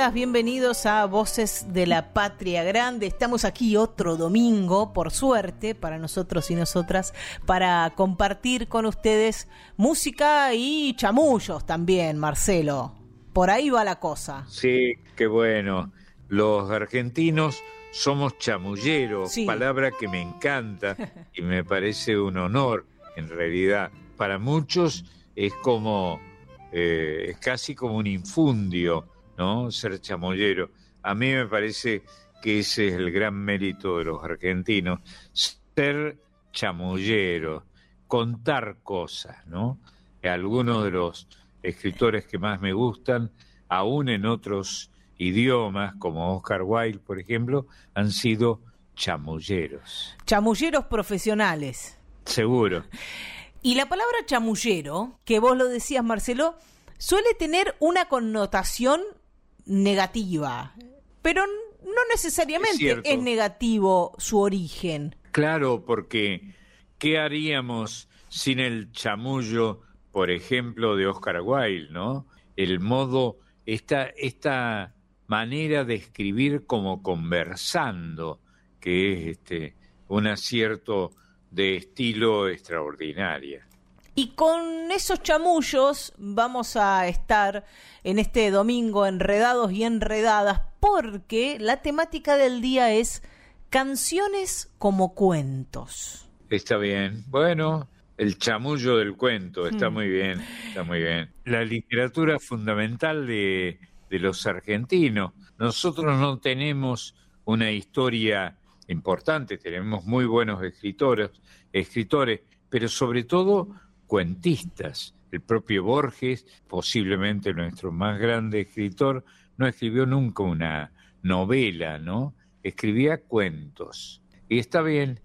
Bienvenidas, bienvenidos a Voces de la Patria Grande. Estamos aquí otro domingo, por suerte, para nosotros y nosotras, para compartir con ustedes música y chamullos también, Marcelo. Por ahí va la cosa. Sí, qué bueno. Los argentinos somos chamulleros, Sí. palabra que me encanta y me parece un honor, en realidad. Para muchos es como, eh, es casi como un infundio, ¿no? Ser chamullero. A mí me parece que ese es el gran mérito de los argentinos, ser chamullero, contar cosas, ¿no? Algunos de los escritores que más me gustan, aún en otros idiomas, como Oscar Wilde, por ejemplo, han sido chamulleros. Chamulleros profesionales. Seguro. Y la palabra chamullero, que vos lo decías, Marcelo, suele tener una connotación negativa, pero no Es necesariamente es negativo su origen. Claro, porque ¿qué haríamos sin el chamullo, por ejemplo, de Oscar Wilde, ¿no? El modo, esta, esta manera de escribir como conversando, que es este, un acierto de estilo extraordinaria. Y con esos chamullos vamos a estar en este domingo enredados y enredadas porque la temática del día es canciones como cuentos. Está bien. Bueno, el chamullo del cuento, está Mm. muy bien, está muy bien. La literatura fundamental de, de los argentinos. Nosotros no tenemos una historia importante, tenemos muy buenos escritores, escritores, pero sobre todo cuentistas. El propio Borges, posiblemente nuestro más grande escritor, no escribió nunca una novela, ¿no? Escribía cuentos. Y está bien,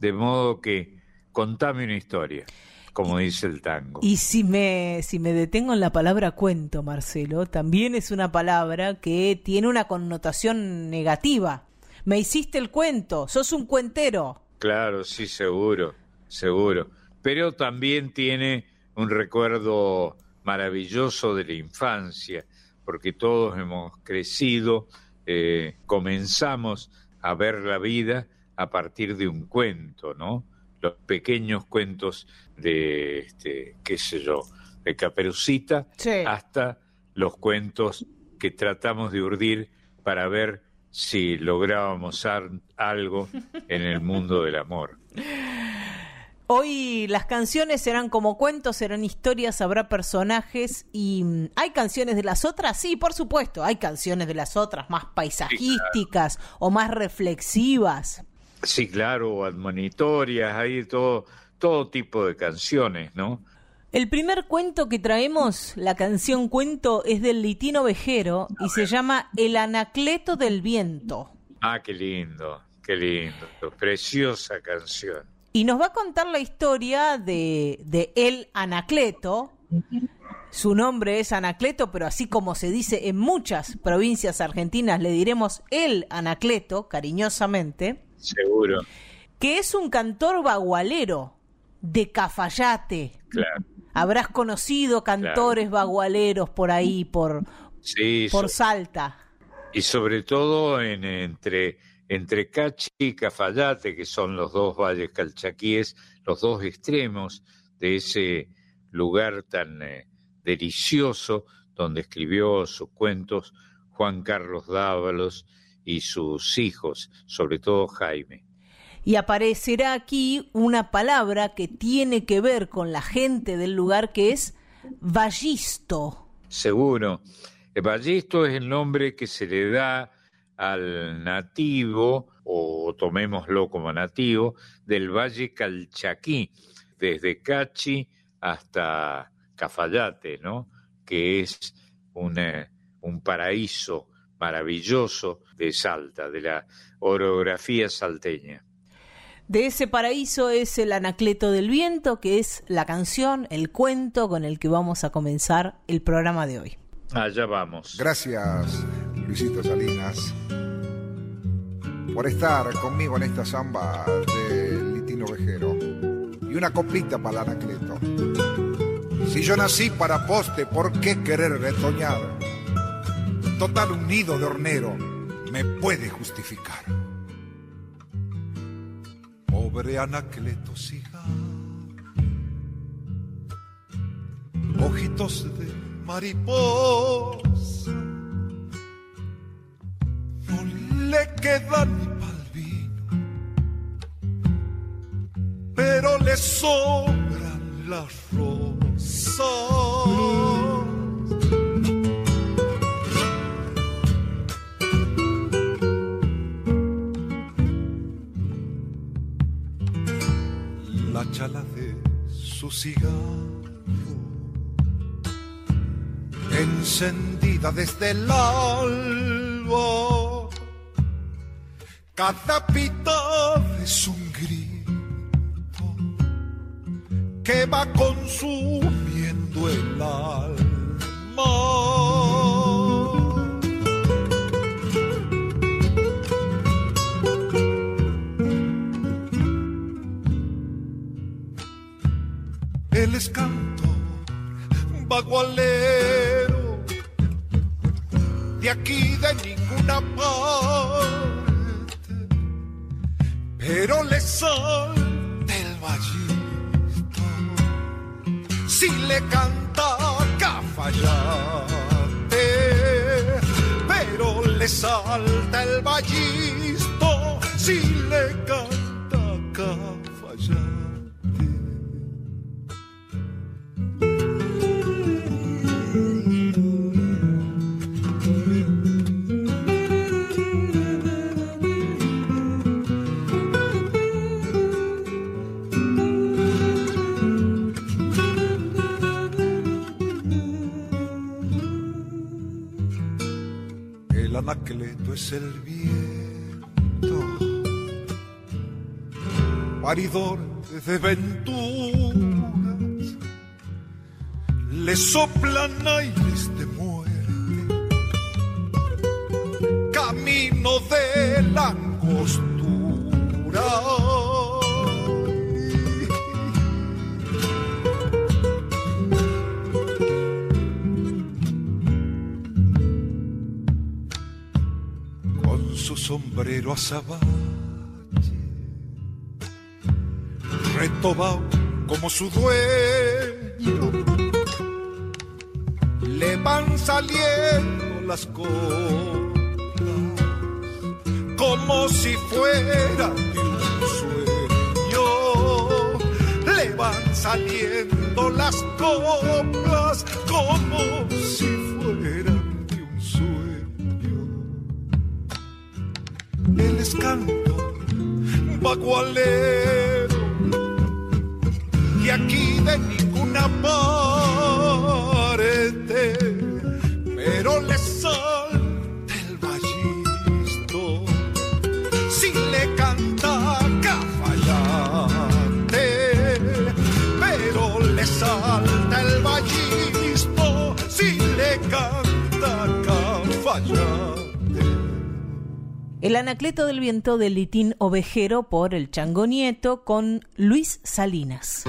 de modo que contame una historia, como dice el tango. Y si me, si me detengo en la palabra cuento, Marcelo, también es una palabra que tiene una connotación negativa. Me hiciste el cuento, sos un cuentero. Claro, sí, seguro, seguro. Pero también tiene un recuerdo maravilloso de la infancia, porque todos hemos crecido, eh, comenzamos a ver la vida a partir de un cuento, ¿no? Los pequeños cuentos de, este, qué sé yo, de Caperucita, Sí. hasta los cuentos que tratamos de urdir para ver si lográbamos algo en el mundo del amor. Hoy las canciones serán como cuentos, serán historias, habrá personajes y mm, hay canciones de las otras, sí, por supuesto, hay canciones de las otras más paisajísticas o más reflexivas. Sí, claro, admonitorias, hay todo, todo tipo de canciones, ¿no? El primer cuento que traemos, la canción cuento, es del Litino Vejero y se llama El Anacleto del Viento. Ah, qué lindo, qué lindo, preciosa canción. Y nos va a contar la historia de, de El Anacleto. Su nombre es Anacleto, pero así como se dice en muchas provincias argentinas, le diremos El Anacleto, cariñosamente, Seguro, que es un cantor bagualero de Cafayate. claro. Habrás conocido cantores bagualeros por ahí, por, Sí, por so- Salta. y sobre todo en, entre, entre Cachi y Cafayate, que son los dos valles calchaquíes, los dos extremos de ese lugar tan eh, delicioso donde escribió sus cuentos Juan Carlos Dávalos y sus hijos, sobre todo Jaime. Y aparecerá aquí una palabra que tiene que ver con la gente del lugar que es vallisto. Seguro. El Ballisto es el nombre que se le da al nativo, o tomémoslo como nativo, del Valle Calchaquí, desde Cachi hasta Cafayate, ¿no? Que es un paraíso maravilloso de Salta, de la orografía salteña. De ese paraíso es el Anacleto del Viento, que es la canción, el cuento con el que vamos a comenzar el programa de hoy. Allá vamos. Gracias, Luisito Salinas, por estar conmigo en esta samba de Litino Vejero. Y una coplita para Anacleto. Si yo nací para poste, ¿por qué querer retoñar? Total un nido de hornero me puede justificar. Pobre Anacleto siga, ojitos de mariposa, le quedan pal vino, pero le sobran las rosas. chala de su cigarro, encendida desde el alba. Cada pita es un grito que va consumiendo el alma. él es cantor, bagualero, de aquí de ninguna parte, pero le salta el vallito si le canta cafayate, pero le salta el vallisto si le canta cafayate. Es el viento, paridor de venturas, le soplan aires de muerte, camino de la sombrero azabache, retobao como su dueño, le van saliendo las cosas como si fuera de un sueño, le van saliendo las coplas como si bagualero El Anacleto del Viento de Litín Ovejero por el Chango Nieto con Luis Salinas.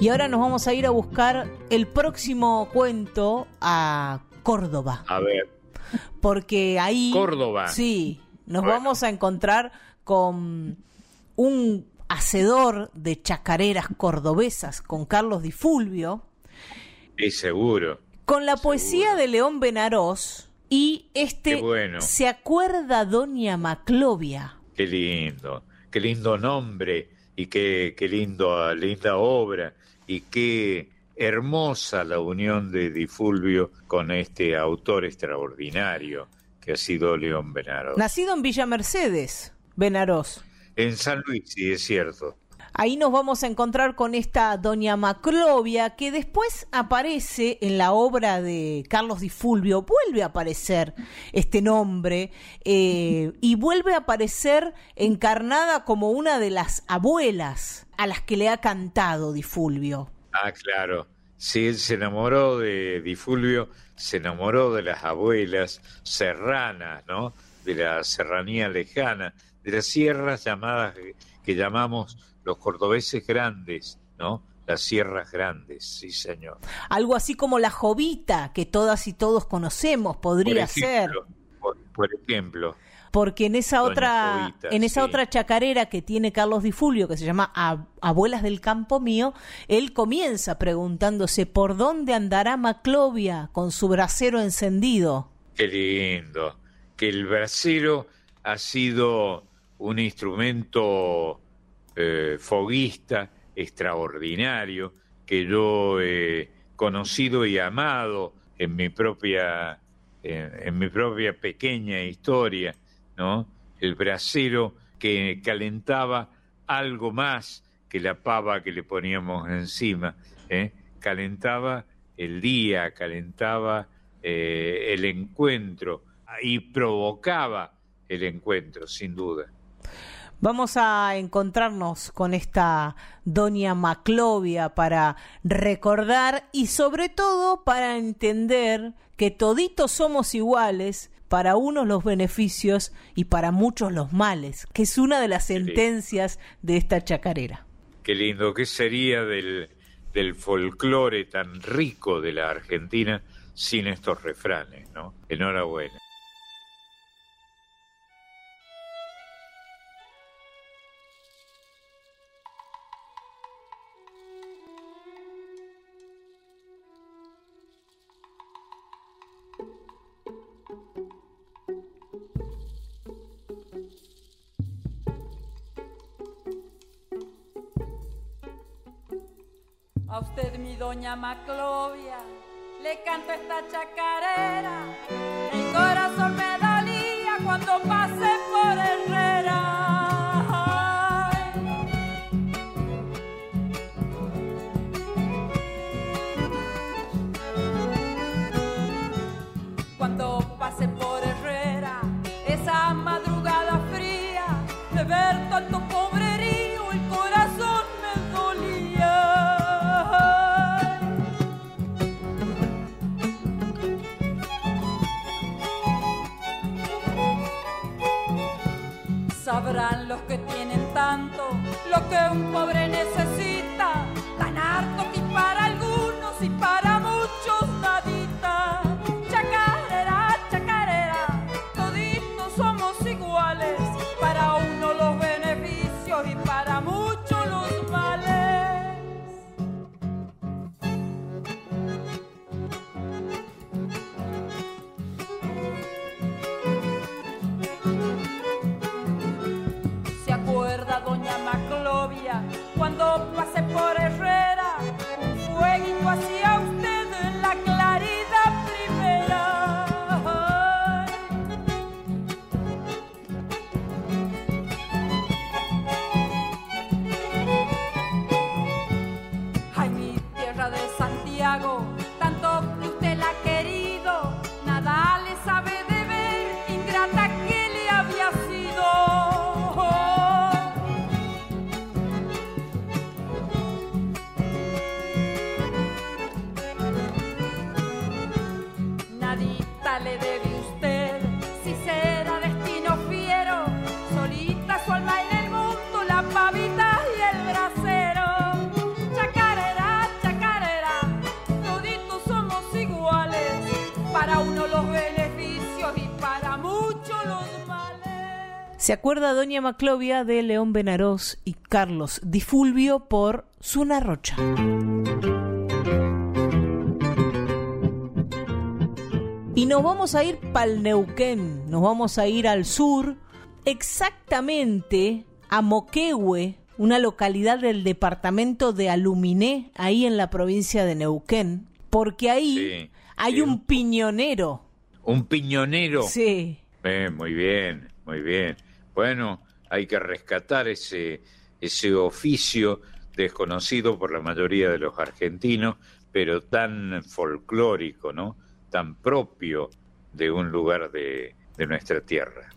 Y ahora nos vamos a ir a buscar el próximo cuento a Córdoba. A ver. Porque ahí. Córdoba. Sí, nos vamos a encontrar con un hacedor de chacareras cordobesas, con Carlos Di Fulvio. Sí, seguro con la poesía de León Benarós y este se acuerda Doña Maclovia. Qué lindo, qué lindo nombre y qué, qué lindo, linda obra y qué hermosa la unión de Di Fulvio con este autor extraordinario que ha sido León Benarós. Nacido en Villa Mercedes, Benarós. En San Luis, sí, es cierto. Ahí nos vamos a encontrar con esta doña Maclovia que después aparece en la obra de Carlos Di Fulvio, vuelve a aparecer este nombre eh, y vuelve a aparecer encarnada como una de las abuelas a las que le ha cantado Di Fulvio. Ah, claro. Sí, él se enamoró de Di Fulvio, se enamoró de las abuelas serranas, ¿no? De la serranía lejana, de las sierras llamadas que llamamos los cordobeses grandes, ¿no? Las sierras grandes, sí, señor. Algo así como la jovita que todas y todos conocemos, podría ser. Por, ejemplo. Porque en esa otra, en esa otra chacarera que tiene Carlos Di Fulvio, que se llama Abuelas del Campo Mío, él comienza preguntándose por dónde andará Maclovia con su brasero encendido. Qué lindo. Que el brasero ha sido un instrumento eh, foguista extraordinario que yo he conocido y amado en mi propia en, mi propia pequeña historia, ¿no? El brasero que calentaba algo más que la pava que le poníamos encima, ¿eh? calentaba el día, calentaba eh, el encuentro y provocaba el encuentro, sin duda. Vamos a encontrarnos con esta doña Maclovia para recordar y sobre todo para entender que toditos somos iguales, para unos los beneficios y para muchos los males, que es una de las sentencias de esta chacarera. Qué lindo, ¿qué sería del, del folclore tan rico de la Argentina sin estos refranes, ¿no? Enhorabuena. Doña Maclovia, le canto esta chacarera. El corazón me dolía cuando pasé por Herrera. Que tienen tanto lo que un pobre necesita, cuando ¿Se acuerda doña Maclovia de León Benarós y Carlos Di Fulvio por Zuna Rocha? Y nos vamos a ir pa'l Neuquén, nos vamos a ir al sur, exactamente a Moquehue, una localidad del departamento de Aluminé, ahí en la provincia de Neuquén, porque ahí Sí, hay sí. un piñonero. Un piñonero. Sí, Eh, muy bien, muy bien. Bueno, hay que rescatar ese, ese oficio desconocido por la mayoría de los argentinos, pero tan folclórico, ¿no? Tan propio de un lugar de, nuestra tierra.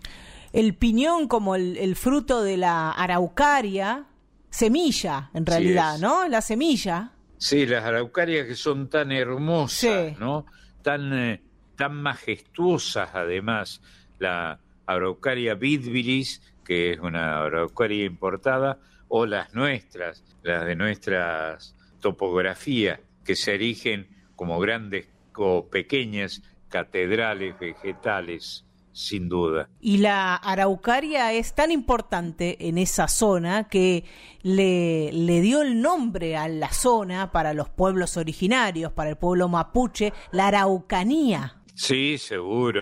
El piñón como el, fruto de la araucaria, semilla en realidad, ¿no? La semilla. Sí, las araucarias que son tan hermosas, ¿no? Tan, eh, tan majestuosas además. La araucaria vidviris, que es una araucaria importada, o las nuestras, las de nuestras topografías, que se erigen como grandes o pequeñas catedrales vegetales, sin duda. Y la araucaria es tan importante en esa zona que le, le, dio el nombre a la zona para los pueblos originarios, para el pueblo mapuche, la araucanía. Sí, seguro.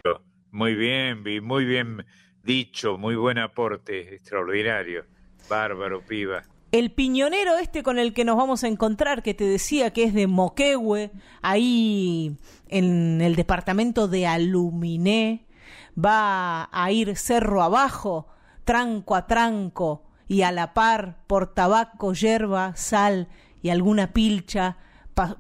Muy bien, muy bien dicho, muy buen aporte, extraordinario. Bárbaro, piba. El piñonero este con el que nos vamos a encontrar, que te decía que es de Moquehue, ahí en el departamento de Aluminé, va a ir cerro abajo, tranco a tranco, y a la par por tabaco, yerba, sal y alguna pilcha,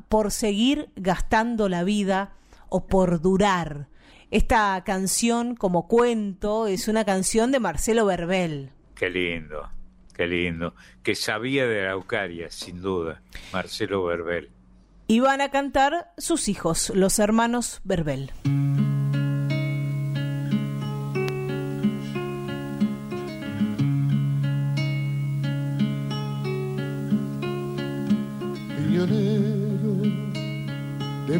por seguir gastando la vida o por durar. Esta canción, como cuento, es una canción de Marcelo Verbel. Qué lindo. Qué lindo. Que sabía de Araucaria, sin duda. Marcelo Verbel. Y van a cantar sus hijos, los hermanos Verbel. de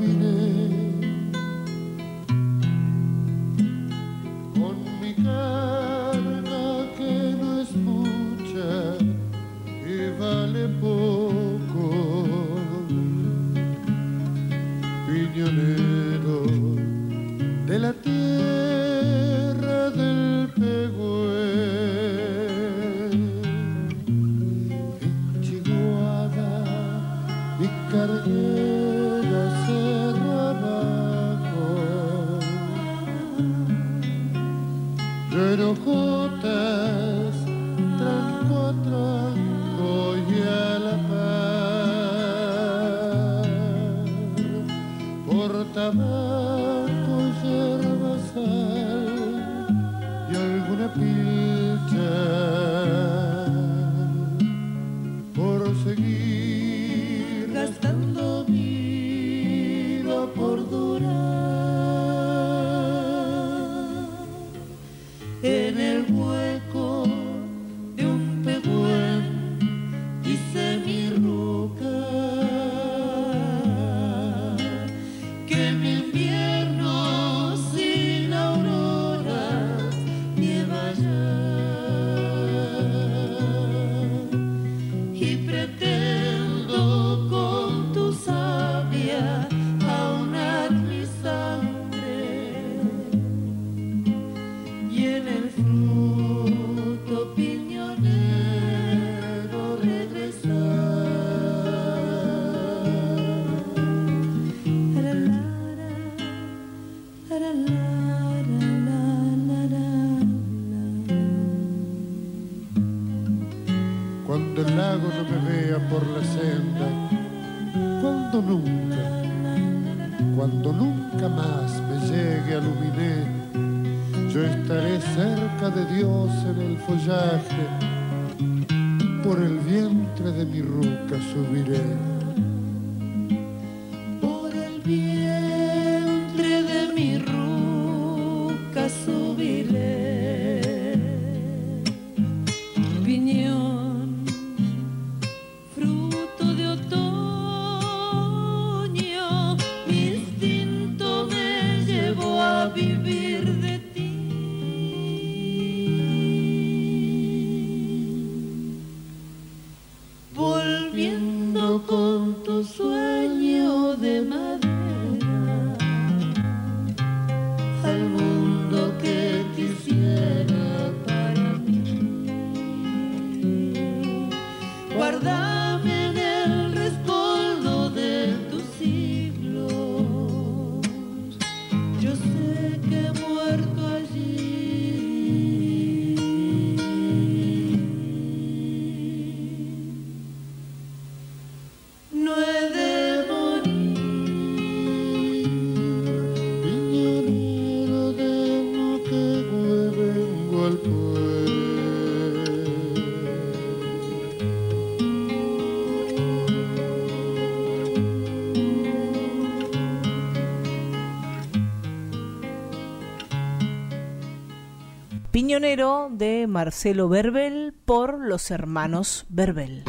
De Marcelo Verbel por los hermanos Verbel.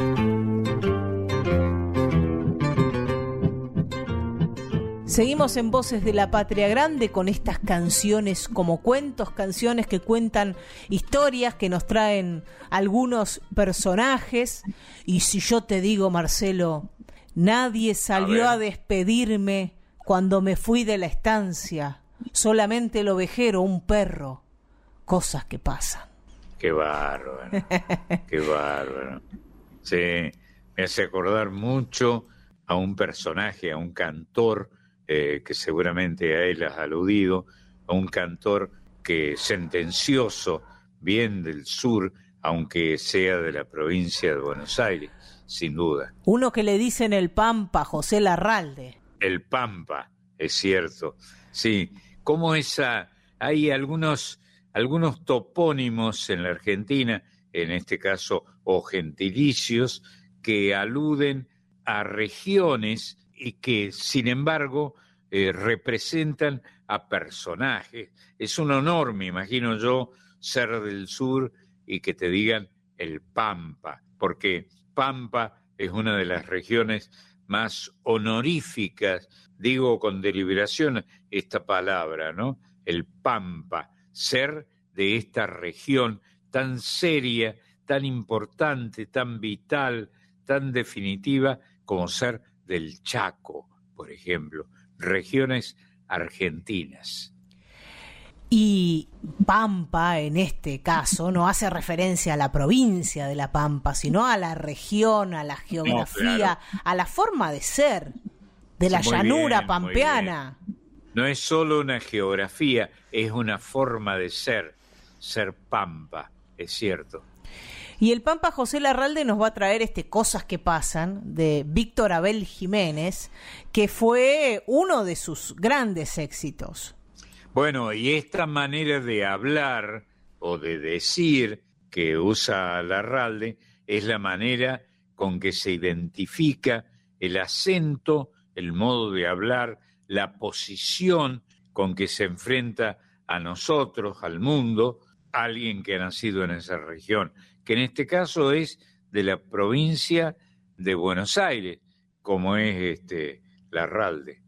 Seguimos en Voces de la Patria Grande con estas canciones como cuentos, canciones que cuentan historias, que nos traen algunos personajes. Y si yo te digo, Marcelo, nadie salió a, despedirme cuando me fui de la estancia, solamente el ovejero, un perro, cosas que pasan. Qué bárbaro, qué bárbaro. Sí, me hace acordar mucho a un personaje, a un cantor, eh, que seguramente a él has aludido, a un cantor que sentencioso, bien del sur, aunque sea de la provincia de Buenos Aires, sin duda. Uno que le dicen el Pampa, José Larralde. El Pampa, es cierto. Sí, como esa, hay algunos, algunos topónimos en la Argentina, en este caso, o gentilicios, que aluden a regiones y que, sin embargo, eh, representan a personajes. Es un honor, me imagino yo, ser del sur y que te digan el Pampa, porque Pampa es una de las regiones más honoríficas, digo con deliberación esta palabra, ¿no? El Pampa, ser de esta región tan seria, tan importante, tan vital, tan definitiva como ser del Chaco, por ejemplo, regiones argentinas. Y Pampa, en este caso, no hace referencia a la provincia de La Pampa, sino a la región, a la geografía, a la forma de ser de la llanura pampeana. No es solo una geografía, es una forma de ser, ser Pampa, es cierto. Y el Pampa José Larralde nos va a traer este Cosas que pasan de Víctor Abel Jiménez, que fue uno de sus grandes éxitos. Bueno, y esta manera de hablar o de decir que usa Larralde es la manera con que se identifica el acento, el modo de hablar, la posición con que se enfrenta a nosotros, al mundo, alguien que ha nacido en esa región que en este caso es de la provincia de Buenos Aires, como es este Larralde.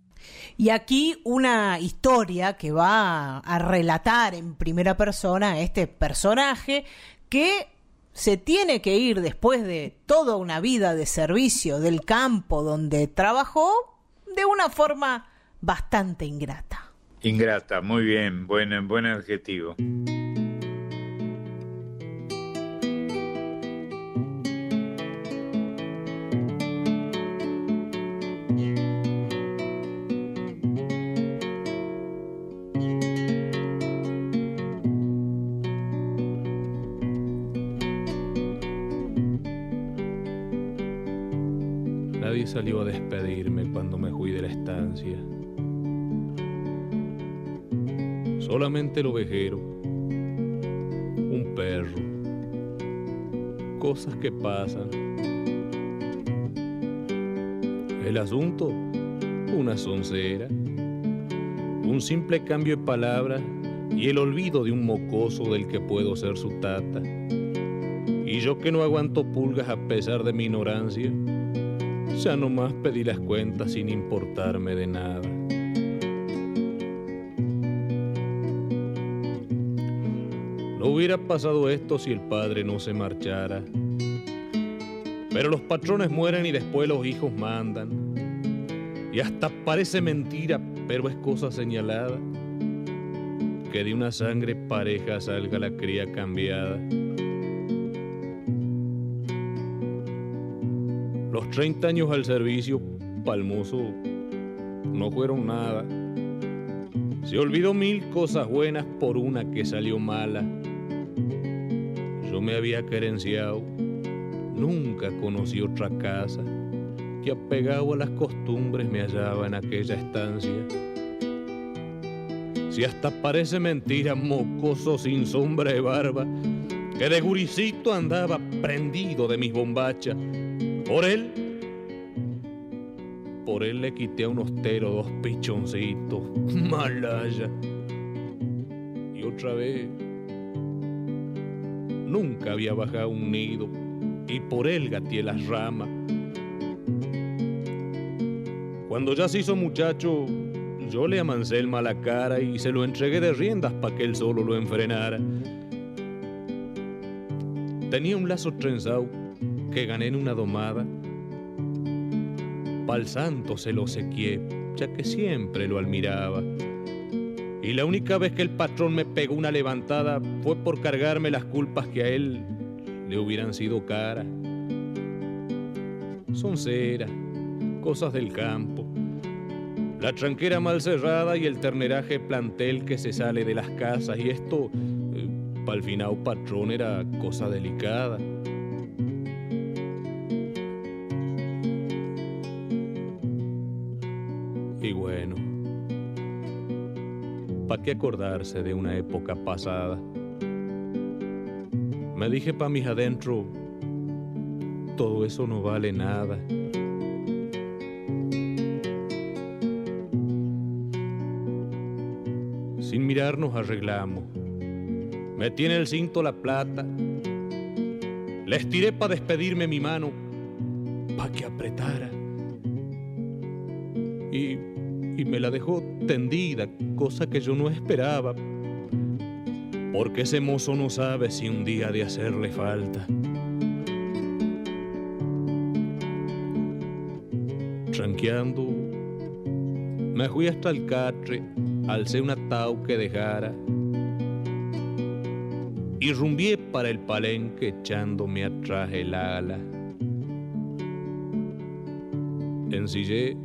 Y aquí una historia que va a relatar en primera persona este personaje que se tiene que ir después de toda una vida de servicio del campo donde trabajó de una forma bastante ingrata. Ingrata, muy bien, buen, buen adjetivo. El ovejero, un perro, cosas que pasan. El asunto, una soncera, un simple cambio de palabras y el olvido de un mocoso del que puedo ser su tata. Y yo que no aguanto pulgas a pesar de mi ignorancia, ya nomás pedí las cuentas sin importarme de nada. Hubiera pasado esto si el padre no se marchara. Pero los patrones mueren y después los hijos mandan. Y hasta parece mentira, pero es cosa señalada, que de una sangre pareja salga la cría cambiada. Los 30 años al servicio, Palmoso, no fueron nada. Se olvidó mil cosas buenas por una que salió mala. Me había querenciado, nunca conocí otra casa que apegado a las costumbres me hallaba en aquella estancia. Si hasta parece mentira, mocoso sin sombra de barba, que de guricito andaba prendido de mis bombachas por él, por él le quité a un ostero dos pichoncitos, malaya. Y otra vez, nunca había bajado un nido y por él gateé las ramas. Cuando ya se hizo muchacho, yo le amancé el mala cara y se lo entregué de riendas para que él solo lo enfrenara. Tenía un lazo trenzado que gané en una domada. Pa'l santo se lo sequié, ya que siempre lo admiraba. Y la única vez que el patrón me pegó una levantada fue por cargarme las culpas que a él le hubieran sido caras. Son ceras, cosas del campo. La tranquera mal cerrada y el terneraje plantel que se sale de las casas. Y esto, eh, para el final, patrón, era cosa delicada. ¿Para qué acordarse de una época pasada? Me dije pa' mis adentro, todo eso no vale nada. Sin mirar nos arreglamos. Me tiene el cinto la plata. Le estiré para despedirme mi mano, pa' que apretara. Me la dejó tendida, cosa que yo no esperaba. Porque ese mozo no sabe si un día de hacerle falta. Tranqueando, me fui hasta el catre, alcé un atau que dejara y rumbié para el palenque echándome atrás el ala. Ensillé,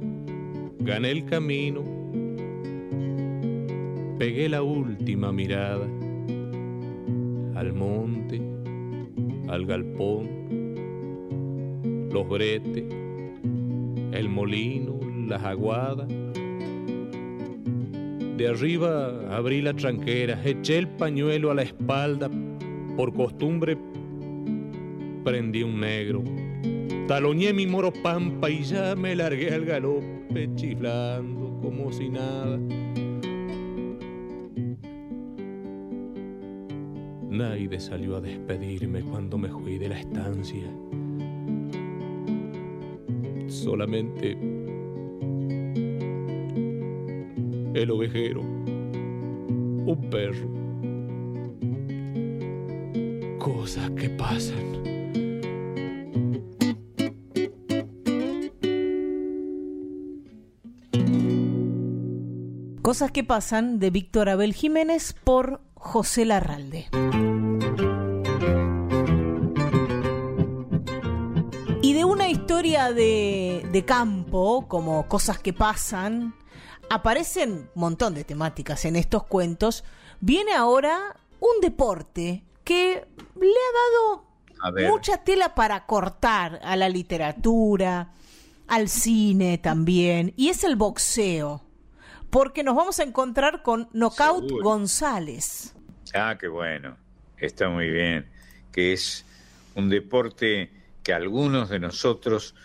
gané el camino, pegué la última mirada al monte, al galpón, los bretes, el molino, las aguadas. De arriba abrí la tranquera, eché el pañuelo a la espalda, por costumbre prendí un negro. Taloñé mi moro pampa y ya me largué al galope chiflando como si nada. Naide salió a despedirme cuando me fui de la estancia. Solamente el ovejero, un perro. Cosas que pasan. Cosas que pasan de Víctor Abel Jiménez por José Larralde. Y de una historia de, de campo, como cosas que pasan, aparecen un montón de temáticas en estos cuentos. Viene ahora un deporte que le ha dado mucha tela para cortar a la literatura, al cine también, y es el boxeo. Porque nos vamos a encontrar con Knockout Seguro. González. Ah, qué bueno. Está muy bien. Que es un deporte que algunos de nosotros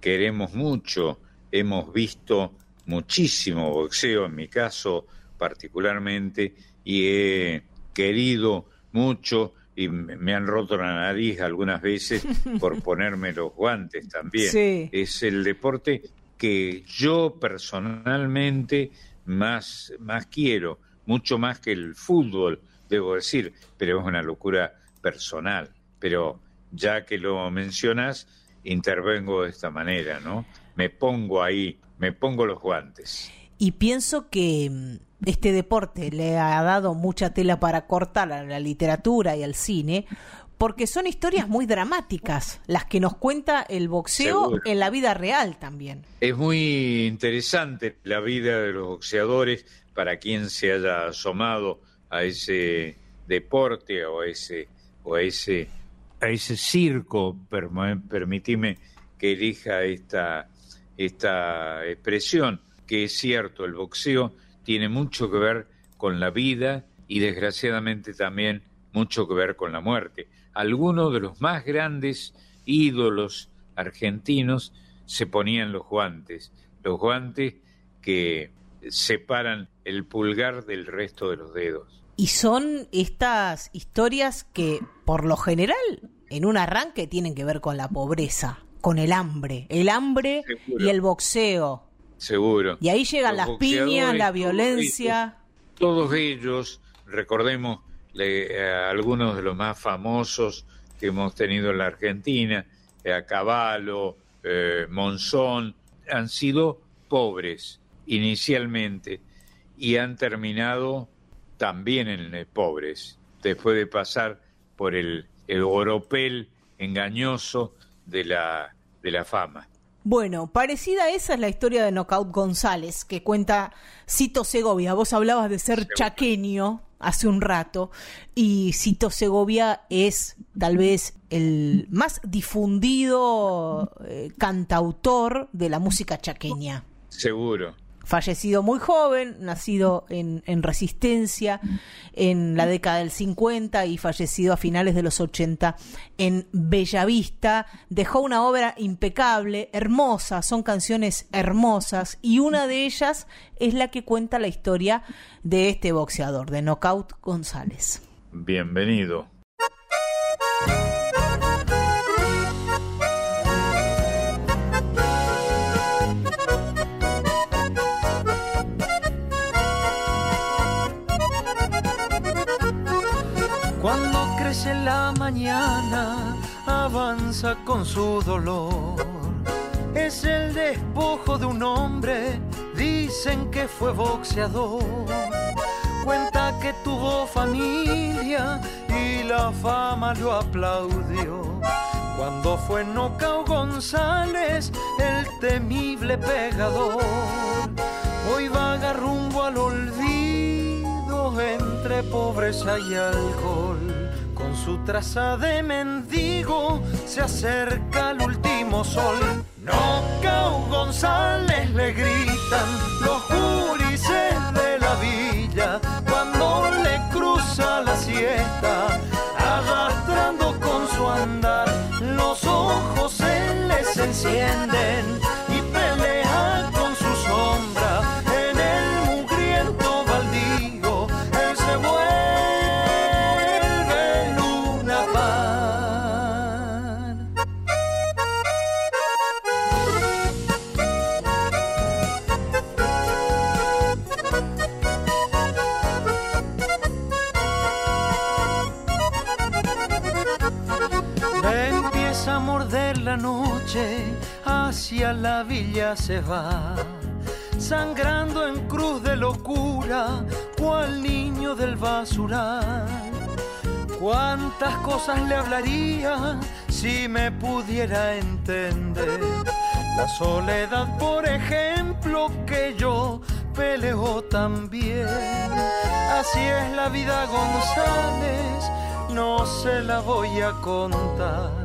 queremos mucho. Hemos visto muchísimo boxeo, en mi caso particularmente, y he querido mucho y me me han roto la nariz algunas veces por ponerme los guantes también. Sí. Es el deporte que yo personalmente más, más quiero, mucho más que el fútbol, debo decir, pero es una locura personal. Pero ya que lo mencionas, intervengo de esta manera, ¿no? Me pongo ahí, me pongo los guantes. Y pienso que mm, este deporte le ha dado mucha tela para cortar a la literatura y al cine, porque son historias muy dramáticas, las que nos cuenta el boxeo Seguro. en la vida real también. Es muy interesante la vida de los boxeadores para quien se haya asomado a ese deporte o a ese o a ese a ese circo, perm- permitime que elija esta esta expresión, que es cierto, el boxeo tiene mucho que ver con la vida y desgraciadamente también mucho que ver con la muerte. Algunos de los más grandes ídolos argentinos se ponían los guantes, los guantes que separan el pulgar del resto de los dedos. Y son estas historias que, por lo general, en un arranque tienen que ver con la pobreza, con el hambre, el hambre y el boxeo. Seguro. Y ahí llegan las piñas, la violencia. Todos ellos, recordemos algunos de los más famosos que hemos tenido en la Argentina, eh, a Caballo, eh, Monzón, han sido pobres inicialmente y han terminado también en eh, pobres, después de pasar por el, el oropel engañoso de la, de la fama. Bueno, parecida a esa es la historia de Knockout González, que cuenta Cito Segovia. Vos hablabas de ser chaqueño hace un rato, y Cito Segovia es tal vez el más difundido eh, cantautor de la música chaqueña. Seguro, fallecido muy joven, nacido en, Resistencia en la década del 50 y fallecido a finales de los 80 en Bellavista. Dejó una obra impecable, hermosa, son canciones hermosas y una de ellas es la que cuenta la historia de este boxeador, de Knockout González. Bienvenido. Mañana avanza con su dolor. Es el despojo de un hombre, dicen que fue boxeador. Cuenta que tuvo familia y la fama lo aplaudió. Cuando fue Nocao González, el temible pegador, hoy vaga rumbo al olvido entre pobreza y alcohol su traza de mendigo se acerca al último sol. No, González le gritan los jurises hacia la villa se va, sangrando en cruz de locura, cual niño del basural. Cuántas cosas le hablaría si me pudiera entender. La soledad, por ejemplo, que yo peleo también. Así es la vida, González, no se la voy a contar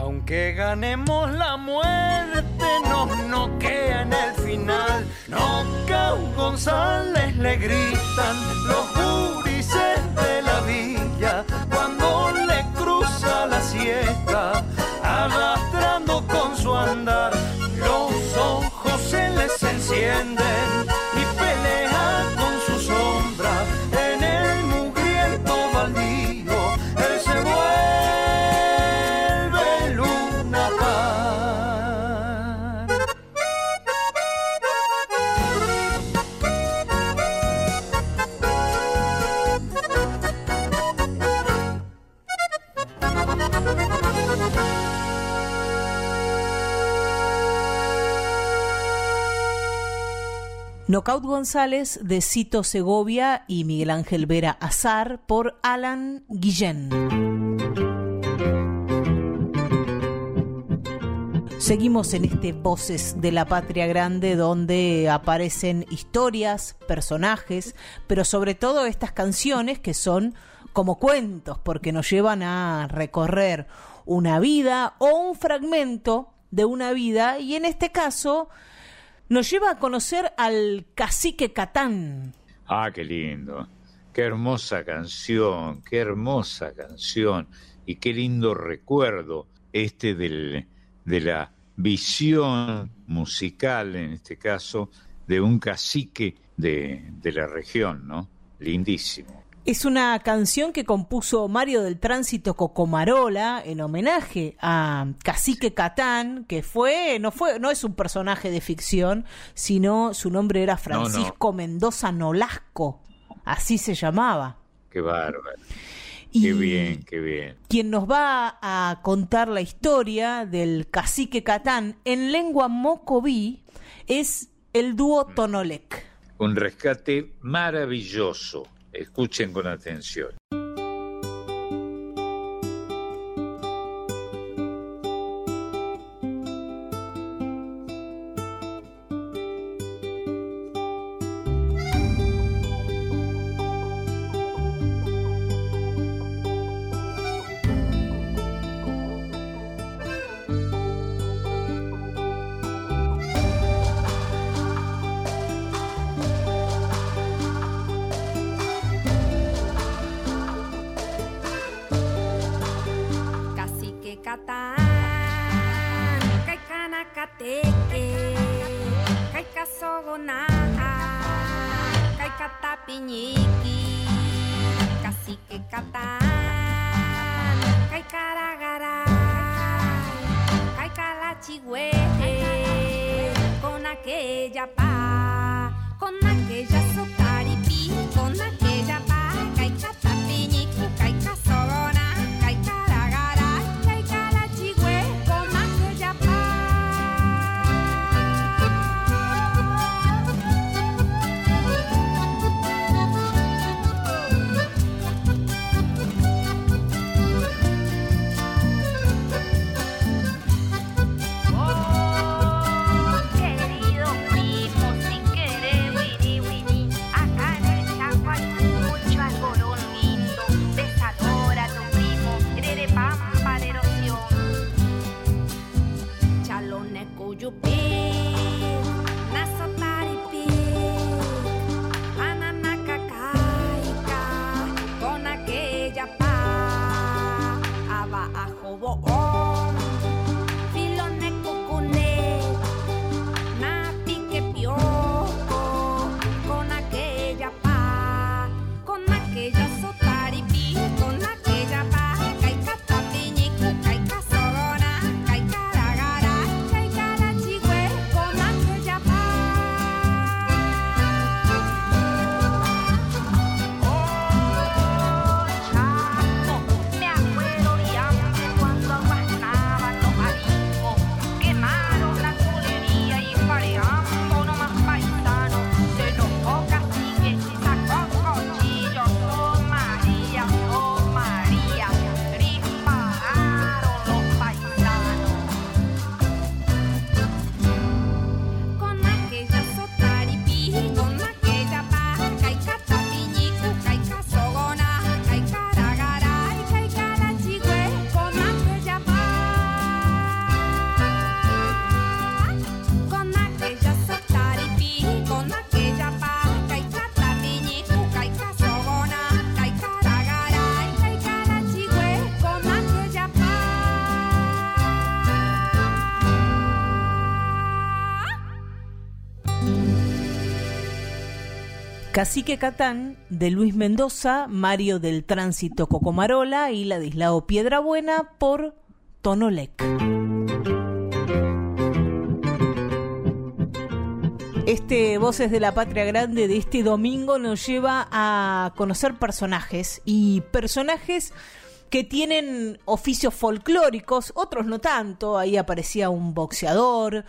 aunque ganemos la muerte, nos noquea en el final. Nocao González le gritan los jurises de la villa cuando le cruza la siesta, arrastrando con su andar. Los ojos se les encienden Knockout González de Cito Segovia y Miguel Ángel Vera Azar por Alan Guillén. Seguimos en este Voces de la Patria Grande donde aparecen historias, personajes, pero sobre todo estas canciones que son como cuentos porque nos llevan a recorrer una vida o un fragmento de una vida y en este caso nos lleva a conocer al cacique Catán. Ah, qué lindo. Qué hermosa canción, qué hermosa canción y qué lindo recuerdo este de la visión musical, en este caso, de un cacique de, de la región, ¿no? Lindísimo. Es una canción que compuso Mario del Tránsito Cocomarola en homenaje a Cacique Catán, que fue no fue no es un personaje de ficción, sino su nombre era Francisco Mendoza Nolasco, así se llamaba. Qué bárbaro. qué bien, qué bien. Quien nos va a contar la historia del Cacique Catán en lengua mocoví es el dúo mm. Tonolec. Un rescate maravilloso Escuchen con atención. con aquella paz, con aquella socaripí, con aquella you Cacique Catán de Luis Mendoza, Mario del Tránsito Cocomarola y Ladislao Piedrabuena por Tonolec. Este Voces de la Patria Grande de este domingo nos lleva a conocer personajes y personajes que tienen oficios folclóricos, otros no tanto, ahí aparecía un boxeador,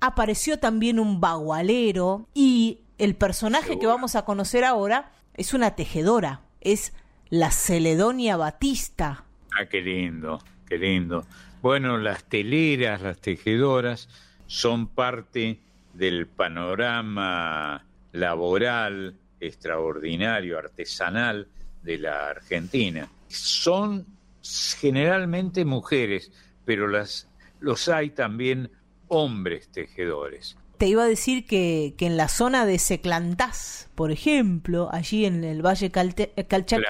apareció también un bagualero y el personaje que vamos a conocer ahora es una tejedora, es la Celedonia Batista. Ah, qué lindo, qué lindo. Bueno, las teleras, las tejedoras son parte del panorama laboral extraordinario, artesanal de la Argentina. Son generalmente mujeres, pero las, los hay también hombres tejedores te iba a decir que, que en la zona de Seclantás, por ejemplo, allí en el Valle eh, Calchaquí,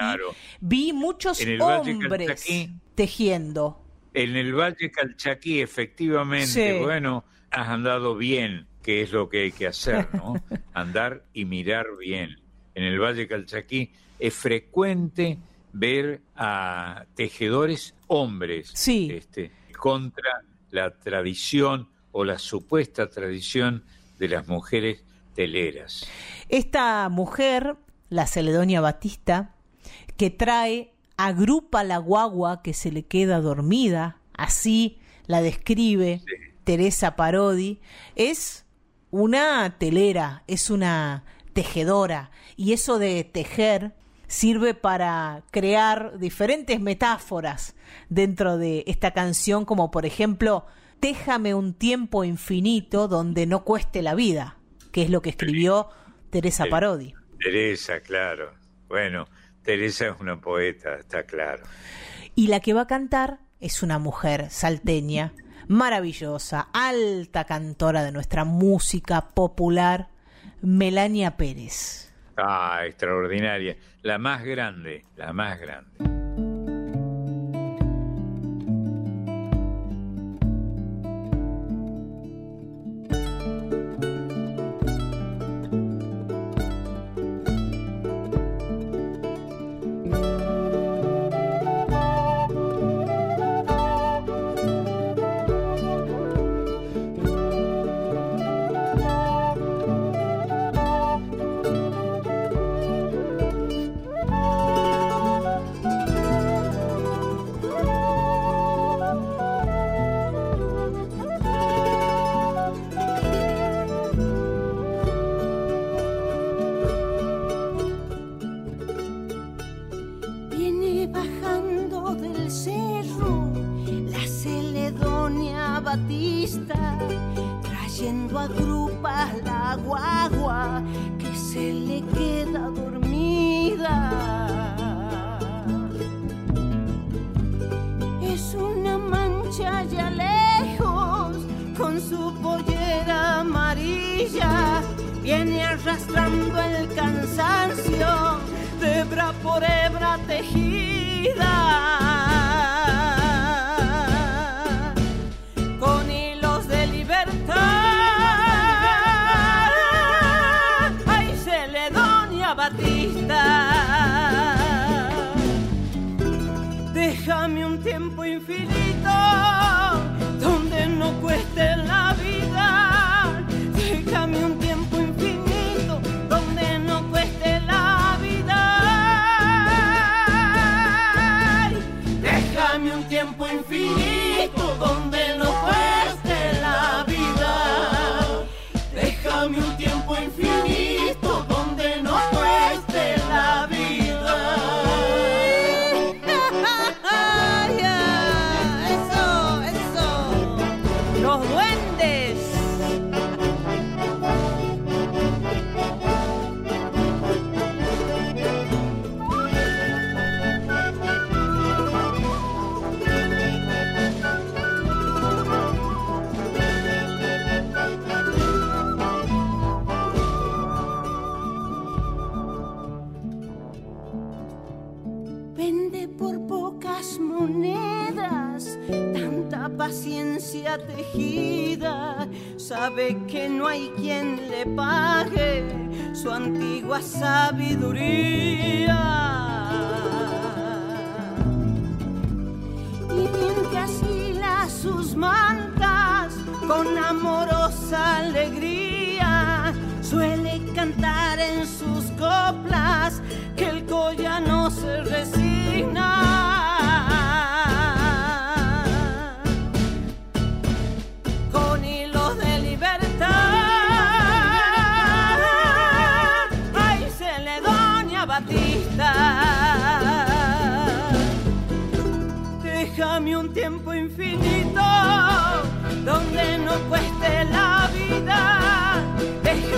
vi muchos hombres tejiendo. En el Valle Calchaquí, efectivamente, bueno, has andado bien, que es lo que hay que hacer, ¿no? Andar y mirar bien. en el Valle Calchaquí, es frecuente ver a tejedores hombres Sí. este, contra la tradición o la supuesta tradición de las mujeres teleras. Esta mujer, la Celedonia Batista, que trae, agrupa la guagua que se le queda dormida, así la describe Teresa Parodi, es una telera, es una tejedora, y eso de tejer sirve para crear diferentes metáforas dentro de esta canción, como por ejemplo, Déjame un tiempo infinito donde no cueste la vida, que es lo que escribió Teresa. Parodi. Teresa, claro. Bueno, Teresa es una poeta, está claro. Y la que va a cantar es una mujer salteña, maravillosa, alta cantora de nuestra música popular, Melania Pérez. Ah, extraordinaria. La más grande, la más grande.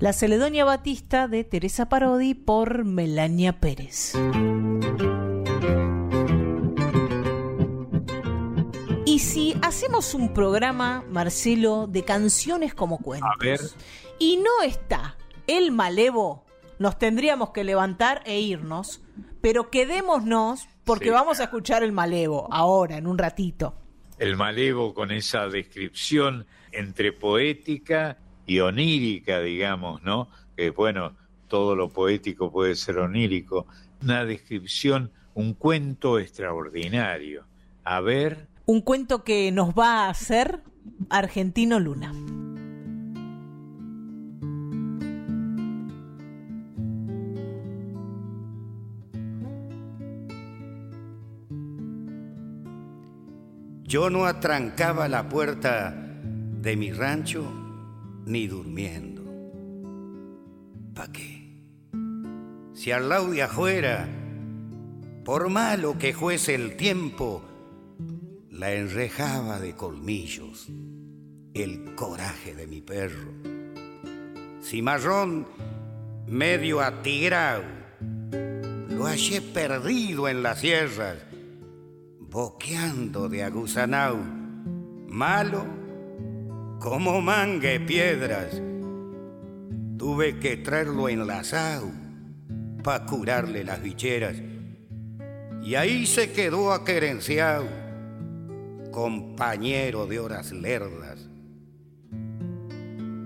La Celedonia Batista de Teresa Parodi por Melania Pérez. Y si hacemos un programa, Marcelo, de canciones como cuentos, A ver. y no está el malevo, nos tendríamos que levantar e irnos, pero quedémonos porque Sí. vamos a escuchar el malevo ahora, en un ratito. El malevo con esa descripción entre poética y onírica, digamos, ¿no? Que bueno, todo lo poético puede ser onírico. Una descripción, un cuento extraordinario. A ver, Un cuento que nos va a hacer Argentino Luna. Yo no atrancaba la puerta de mi rancho ni durmiendo. ¿Pa' qué? Si al lado de afuera, por malo que fuese el tiempo, la enrejaba de colmillos el coraje de mi perro. Cimarrón medio atigrado, lo hallé perdido en las sierras, boqueando de aguzanao, malo como mangue piedras. Tuve que traerlo enlazado pa' curarle las bicheras. Y ahí se quedó aquerenciado, compañero de horas lerdas.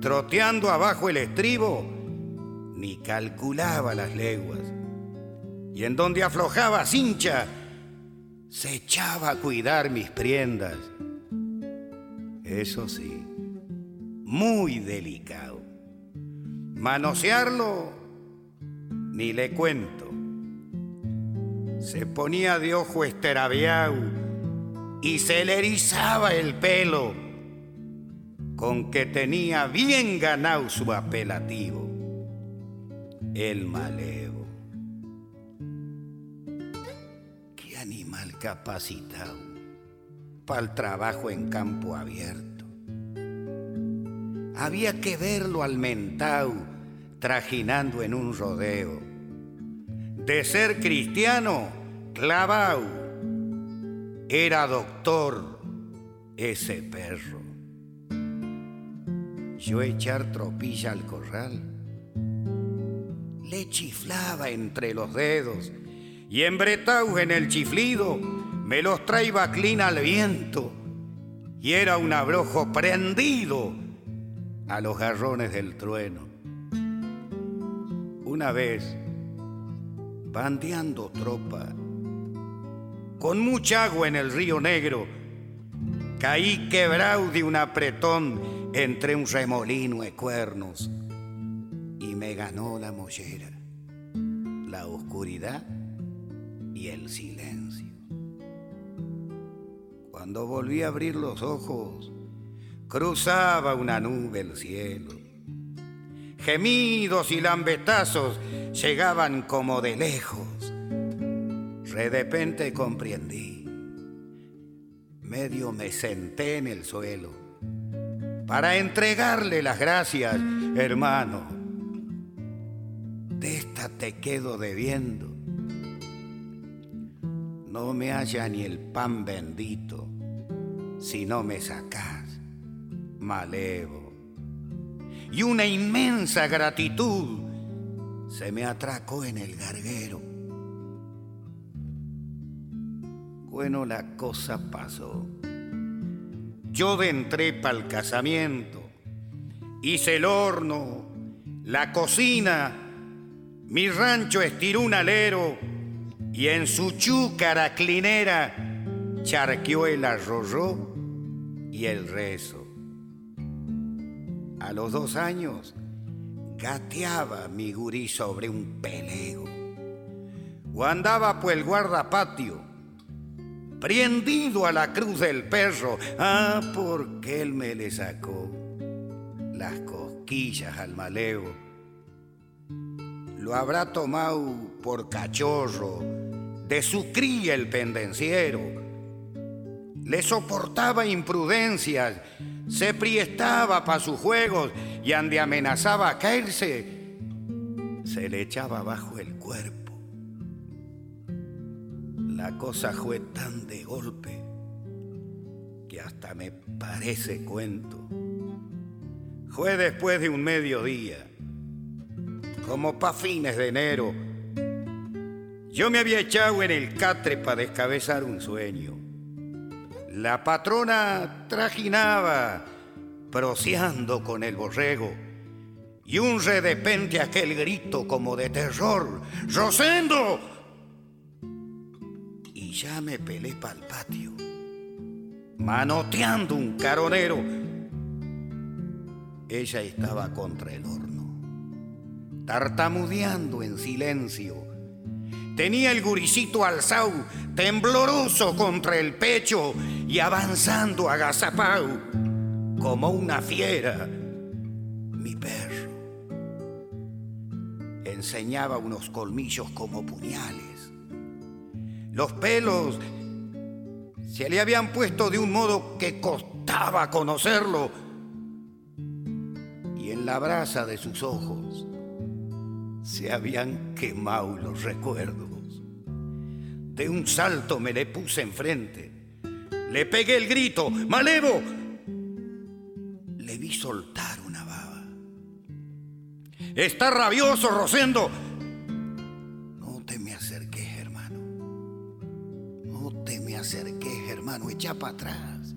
Troteando abajo el estribo, ni calculaba las leguas. Y en donde aflojaba cincha, se echaba a cuidar mis priendas. Eso sí, muy delicado. Manosearlo, ni le cuento. Se ponía de ojo esterabiao y se le erizaba el pelo, con que tenía bien ganado su apelativo, el malevo. Qué animal capacitado para el trabajo en campo abierto. Había que verlo al mentao trajinando en un rodeo. De ser cristiano, clavao. Era doctor ese perro. Yo echar tropilla al corral. Le chiflaba entre los dedos y embretau en el chiflido me los traía clina al viento y era un abrojo prendido a los garrones del trueno. Una vez, bandeando tropa, con mucha agua en el río Negro, caí quebrado de un apretón entre un remolino de cuernos y me ganó la mollera, la oscuridad y el silencio. Cuando volví a abrir los ojos, cruzaba una nube el cielo. Gemidos y lambetazos llegaban como de lejos. De repente comprendí. Medio me senté en el suelo para entregarle las gracias, hermano. De esta te quedo debiendo. No me haya ni el pan bendito si no me sacás, malevo. Y una inmensa gratitud se me atracó en el garguero. Bueno, la cosa pasó. Yo entré pa'l casamiento, hice el horno, la cocina, mi rancho estiró un alero y en su chúcara clinera charqueó el arroyo y el rezo. A los dos años gateaba mi gurí sobre un pelego o andaba por el guardapatio prendido a la cruz del perro. Ah, porque él me le sacó las cosquillas al maleo. Lo habrá tomado por cachorro de su cría el pendenciero. Le soportaba imprudencias, se priestaba para sus juegos y ande amenazaba a caerse, se le echaba bajo el cuerpo. La cosa fue tan de golpe que hasta me parece cuento. Fue después de un mediodía, como pa' fines de enero, yo me había echado en el catre para descabezar un sueño. La patrona trajinaba, proseando con el borrego, y un redepente aquel grito como de terror, ¡Rosendo! Y ya me pelé pa'l patio, manoteando un caronero. Ella estaba contra el horno, tartamudeando en silencio Tenía el guricito alzado, tembloroso contra el pecho y avanzando agazapao, como una fiera. Mi perro enseñaba unos colmillos como puñales. Los pelos se le habían puesto de un modo que costaba conocerlo. Y en la brasa de sus ojos se habían quemado los recuerdos. De un salto me le puse enfrente. Le pegué el grito, ¡Malevo! Le vi soltar una baba. Está rabioso, Rosendo. No te me acerques, hermano. No te me acerques, hermano. Echa para atrás.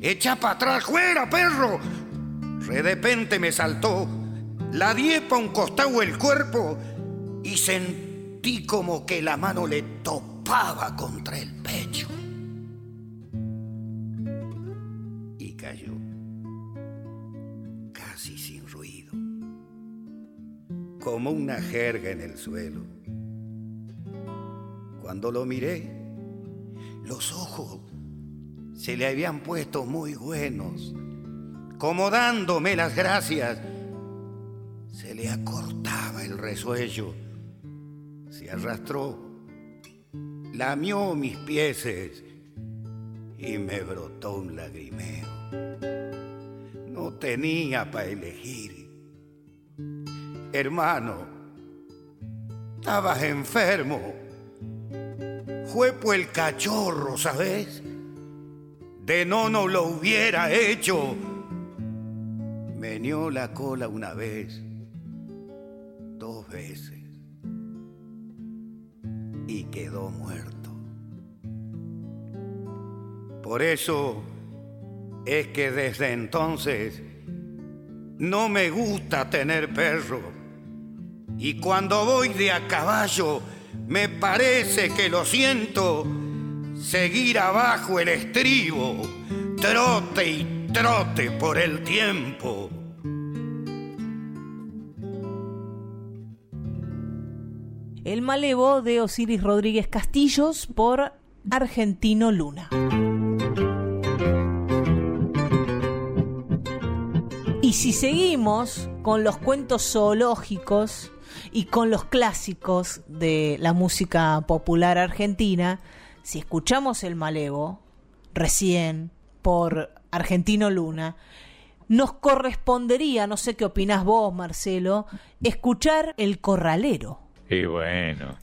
Echa para atrás, fuera, perro. De repente me saltó la diepa un costado el cuerpo y sentí como que la mano le topaba contra el pecho. Y cayó, casi sin ruido, como una jerga en el suelo. Cuando lo miré, los ojos se le habían puesto muy buenos, como dándome las gracias le acortaba el resuello, se arrastró, lamió mis pieses y me brotó un lagrimeo. No tenía para elegir. Hermano, estabas enfermo. Fue por el cachorro, ¿sabes? De no no lo hubiera hecho. Menió la cola una vez dos veces y quedó muerto. Por eso es que desde entonces no me gusta tener perro. Y cuando voy de a caballo, me parece que lo siento seguir abajo el estribo, trote y trote por el tiempo. El Malevo de Osiris Rodríguez Castillos por Argentino Luna. Y si seguimos con los cuentos zoológicos y con los clásicos de la música popular argentina, si escuchamos el Malevo recién por Argentino Luna, nos correspondería, no sé qué opinás vos, Marcelo, escuchar El Corralero. Y bueno,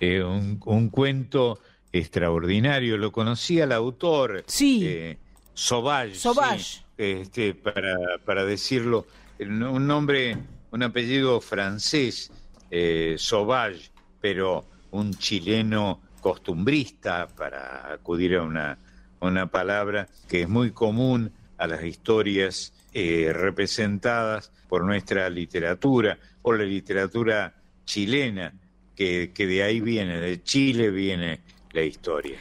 eh, un, cuento extraordinario. Lo conocía el autor. Sí. Eh, Sauvage. este, para, para decirlo, un nombre, un apellido francés, eh, Sauvage, pero un chileno costumbrista, para acudir a una, una palabra que es muy común a las historias eh, representadas por nuestra literatura, por la literatura chilena, que, de ahí viene, de Chile viene la historia.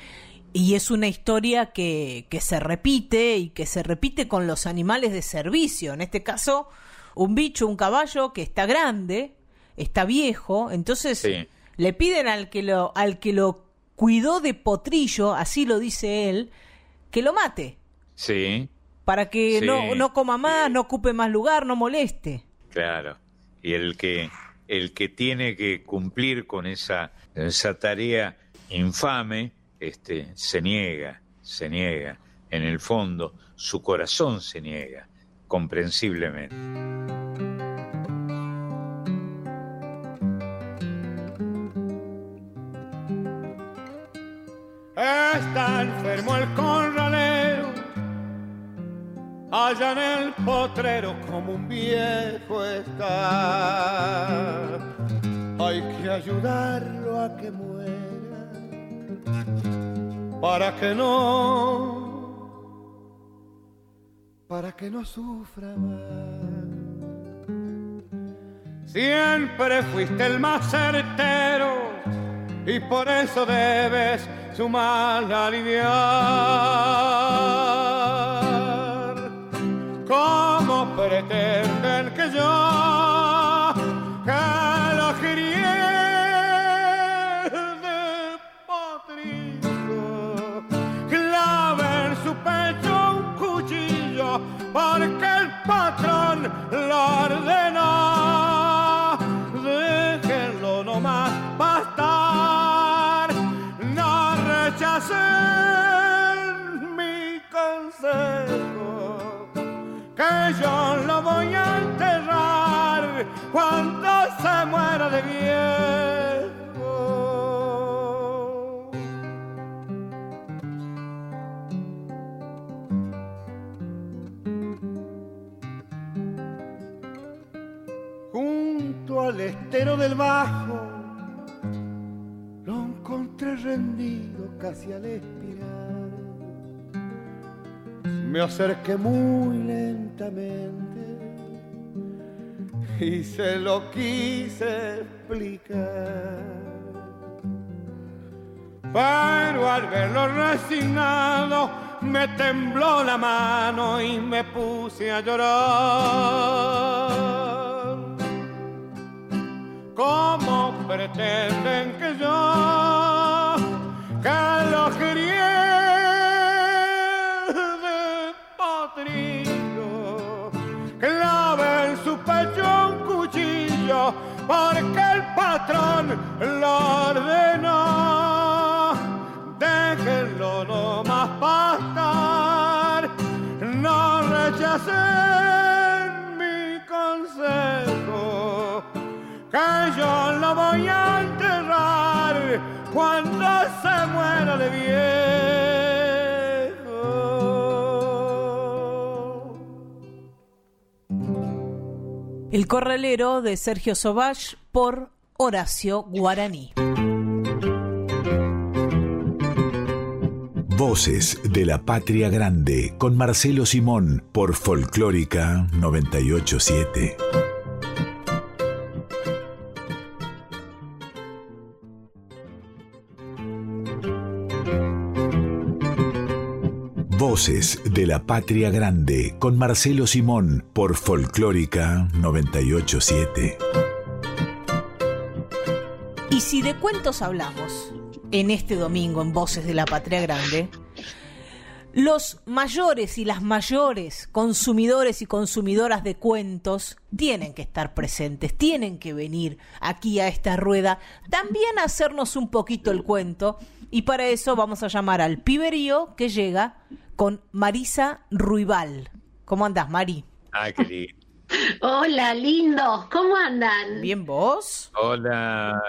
Y es una historia que, que, se repite y que se repite con los animales de servicio. En este caso, un bicho, un caballo que está grande, está viejo, entonces le piden al que lo, al que lo cuidó de potrillo, así lo dice él, que lo mate. Sí. Para que no, no coma más, no ocupe más lugar, no moleste. Claro. Y el que el que tiene que cumplir con esa, tarea infame, este, se niega, se niega. En el fondo, su corazón se niega. comprensiblemente. Está enfermo el allá en el potrero como un viejo está. Hay que ayudarlo a que muera para que no, para que no sufra más. Siempre fuiste el más certero y por eso debes su mal aliviar. ¿Cómo pretenden que yo, que lo de potrito, clave en su pecho un cuchillo porque el patrón lo ordenó? Yo lo voy a enterrar cuando se muera de viejo. Junto al estero del bajo lo encontré rendido casi al expirar. Me acerqué muy lentamente y se lo quise explicar. Pero al verlo resignado me tembló la mano y me puse a llorar. ¿Cómo pretenden que yo, que lo crié porque el patrón lo ordenó? Déjenlo nomás pastar, no rechacen mi consejo que yo lo voy a enterrar cuando se muera de viejo. El corralero de Sergio Sobach por Horacio Guaraní. Voces de la Patria Grande con Marcelo Simón por Folclórica 987. Voces de la Patria Grande con Marcelo Simón por Folclórica 987. Y si de cuentos hablamos en este domingo en Voces de la Patria Grande, los mayores y las mayores consumidores y consumidoras de cuentos tienen que estar presentes, tienen que venir aquí a esta rueda, también a hacernos un poquito el cuento. Y para eso vamos a llamar al piberío que llega con Marisa Ruibal. ¿Cómo andás, Mari? Ah, qué lindo. Hola, lindos, ¿cómo andan? Bien, vos. Hola,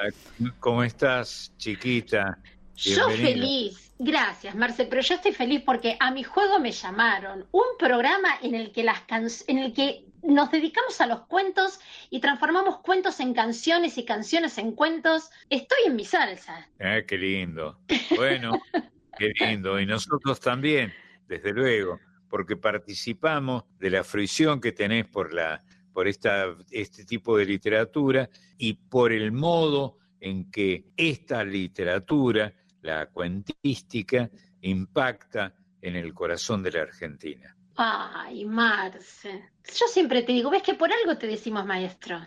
¿cómo estás, chiquita? Yo feliz, gracias, Marce, pero yo estoy feliz porque a mi juego me llamaron. Un programa en el que las can- en el que nos dedicamos a los cuentos y transformamos cuentos en canciones y canciones en cuentos. Estoy en mi salsa. Ah, qué lindo. Bueno, qué lindo. Y nosotros también, desde luego, porque participamos de la fruición que tenés por, la, por esta, este tipo de literatura y por el modo en que esta literatura, la cuentística, impacta en el corazón de la Argentina. Ay, Marce. Yo siempre te digo, ves que por algo te decimos maestro.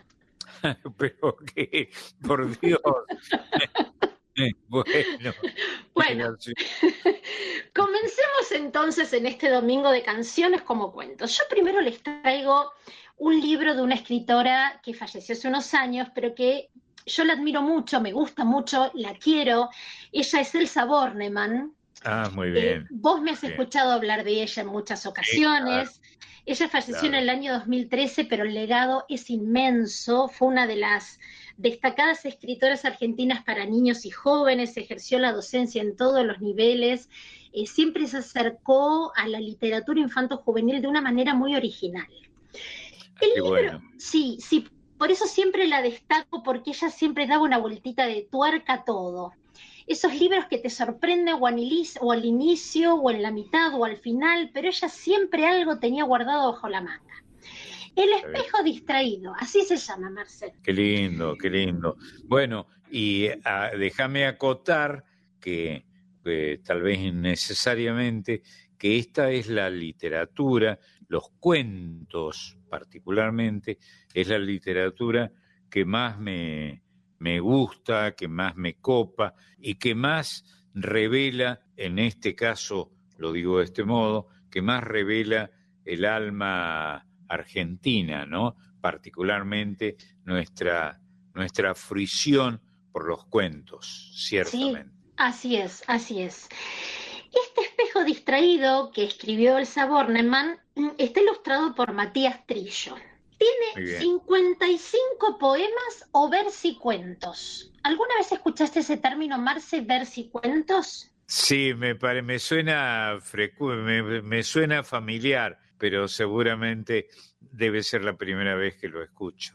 Pero que, por Dios. bueno, Bueno. Comencemos entonces en este domingo de canciones como cuentos. Yo primero les traigo un libro de una escritora que falleció hace unos años, pero que yo la admiro mucho, me gusta mucho, la quiero. Ella es Elsa Bornemann Ah, muy Eh, bien. vos me has Bien. escuchado hablar de ella en muchas ocasiones. Ella falleció claro. en el año 2013, pero el legado es inmenso. Fue una de las destacadas escritoras argentinas para niños y jóvenes, ejerció la docencia en todos los niveles, eh, siempre se acercó a la literatura infanto-juvenil de una manera muy original. El Qué libro, bueno. sí, sí, por eso siempre la destaco, porque ella siempre daba una vueltita de tuerca a todo. Esos libros que te sorprenden o o al inicio, o en la mitad, o al final, pero ella siempre algo tenía guardado bajo la manga. El espejo distraído, así se llama, Marcel. Qué lindo, qué lindo. Bueno, y ah, déjame acotar que eh, tal vez innecesariamente, que esta es la literatura, los cuentos particularmente, es la literatura que más me, me gusta, que más me copa y que más revela, en este caso lo digo de este modo, que más revela el alma argentina, ¿no? Particularmente nuestra, nuestra fruición por los cuentos, ciertamente. Así es, así es. Este espejo distraído que escribió Elsa Bornemann mm, está ilustrado por Matías Trillo. Tiene bien. 55 poemas o versicuentos. ¿Alguna vez escuchaste ese término, Marce, versicuentos? Sí, me, pare- me suena frecu- me, me suena familiar, pero seguramente debe ser la primera vez que lo escucho.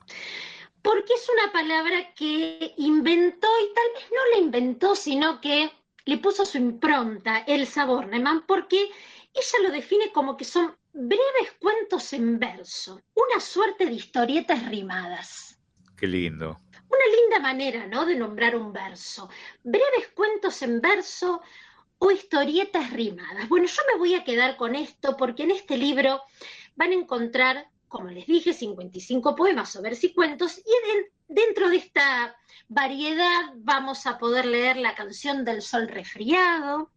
Porque es una palabra que inventó y tal vez no la inventó, sino que le puso su impronta, Elsa Bornemann, porque ella lo define como que son breves cuentos en verso, una suerte de historietas rimadas. Qué lindo. Una linda manera, ¿no?, de nombrar un verso. Breves cuentos en verso o historietas rimadas. Bueno, yo me voy a quedar con esto porque en este libro van a encontrar, como les dije, 55 poemas o versicuentos y en- dentro de esta variedad vamos a poder leer la canción del sol resfriado,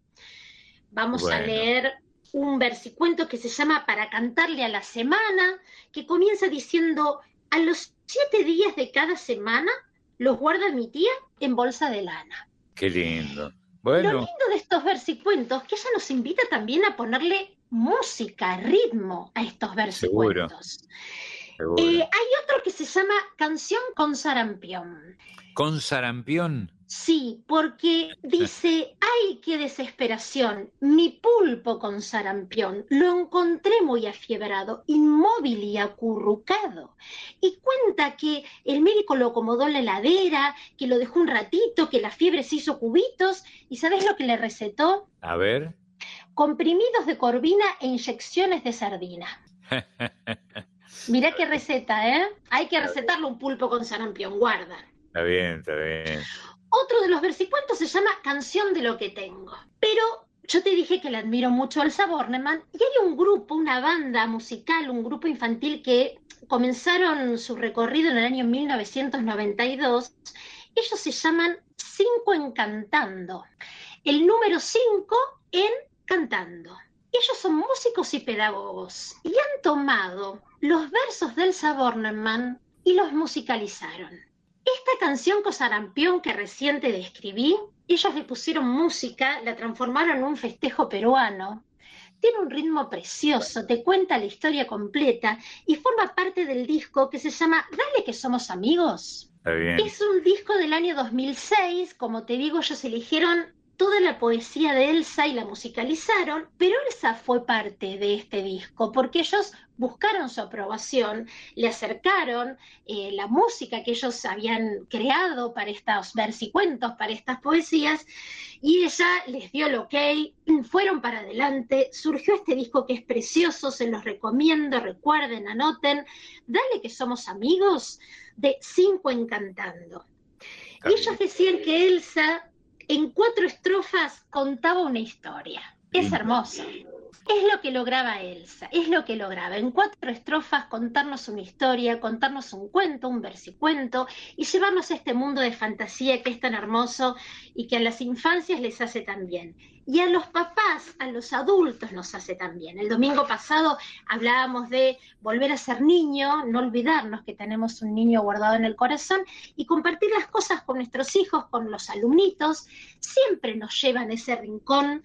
vamos a leer un versicuento que se llama Para cantarle a la semana, que comienza diciendo, a los siete días de cada semana los guarda mi tía en bolsa de lana. Qué lindo. Lo Bueno, lindo de estos versicuentos que ella nos invita también a ponerle música, ritmo a estos versicuentos. seguro. Eh, hay otro que se llama Canción con sarampión. Con sarampión. Sí, porque dice, ay, qué desesperación, mi pulpo con sarampión, lo encontré muy afiebrado, inmóvil y acurrucado. Y cuenta que el médico lo acomodó en la heladera, que lo dejó un ratito, que la fiebre se hizo cubitos, y ¿sabes lo que le recetó? A ver. Comprimidos de corvina e inyecciones de sardina. Mirá qué receta, ¿eh? Hay que recetarle un pulpo con sarampión, guarda. Está bien, está bien. Otro de los versicuentos se llama Canción de lo que tengo. Pero yo te dije que le admiro mucho a Elsa Bornemann y hay un grupo, una banda musical, un grupo infantil que comenzaron su recorrido en el año 1992. Ellos se llaman Cinco en Cantando. El número 5 en Cantando. Ellos son músicos y pedagogos y han tomado los versos de Elsa Bornemann y los musicalizaron. Esta canción con sarampión que recién te describí, ellos le pusieron música, la transformaron en un festejo peruano. Tiene un ritmo precioso, te cuenta la historia completa y forma parte del disco que se llama Dale que somos amigos. Está bien. Es un disco del año 2006, como te digo, ellos eligieron toda la poesía de Elsa y la musicalizaron, pero Elsa fue parte de este disco porque ellos buscaron su aprobación, le acercaron eh, la música que ellos habían creado para estos versicuentos, para estas poesías, y ella les dio el ok, fueron para adelante, surgió este disco que es precioso, se los recomiendo, recuerden, anoten, dale que somos amigos de Cinco Encantando. Ellos decían que Elsa en cuatro estrofas contaba una historia. Es hermoso. Es lo que lograba Elsa, es lo que lograba. En cuatro estrofas contarnos una historia, contarnos un cuento, un versicuento y llevarnos a este mundo de fantasía que es tan hermoso y que a las infancias les hace tan bien. Y a los papás, a los adultos nos hace tan bien. El domingo pasado hablábamos de volver a ser niño, no olvidarnos que tenemos un niño guardado en el corazón y compartir las cosas con nuestros hijos, con los alumnitos. Siempre nos llevan a ese rincón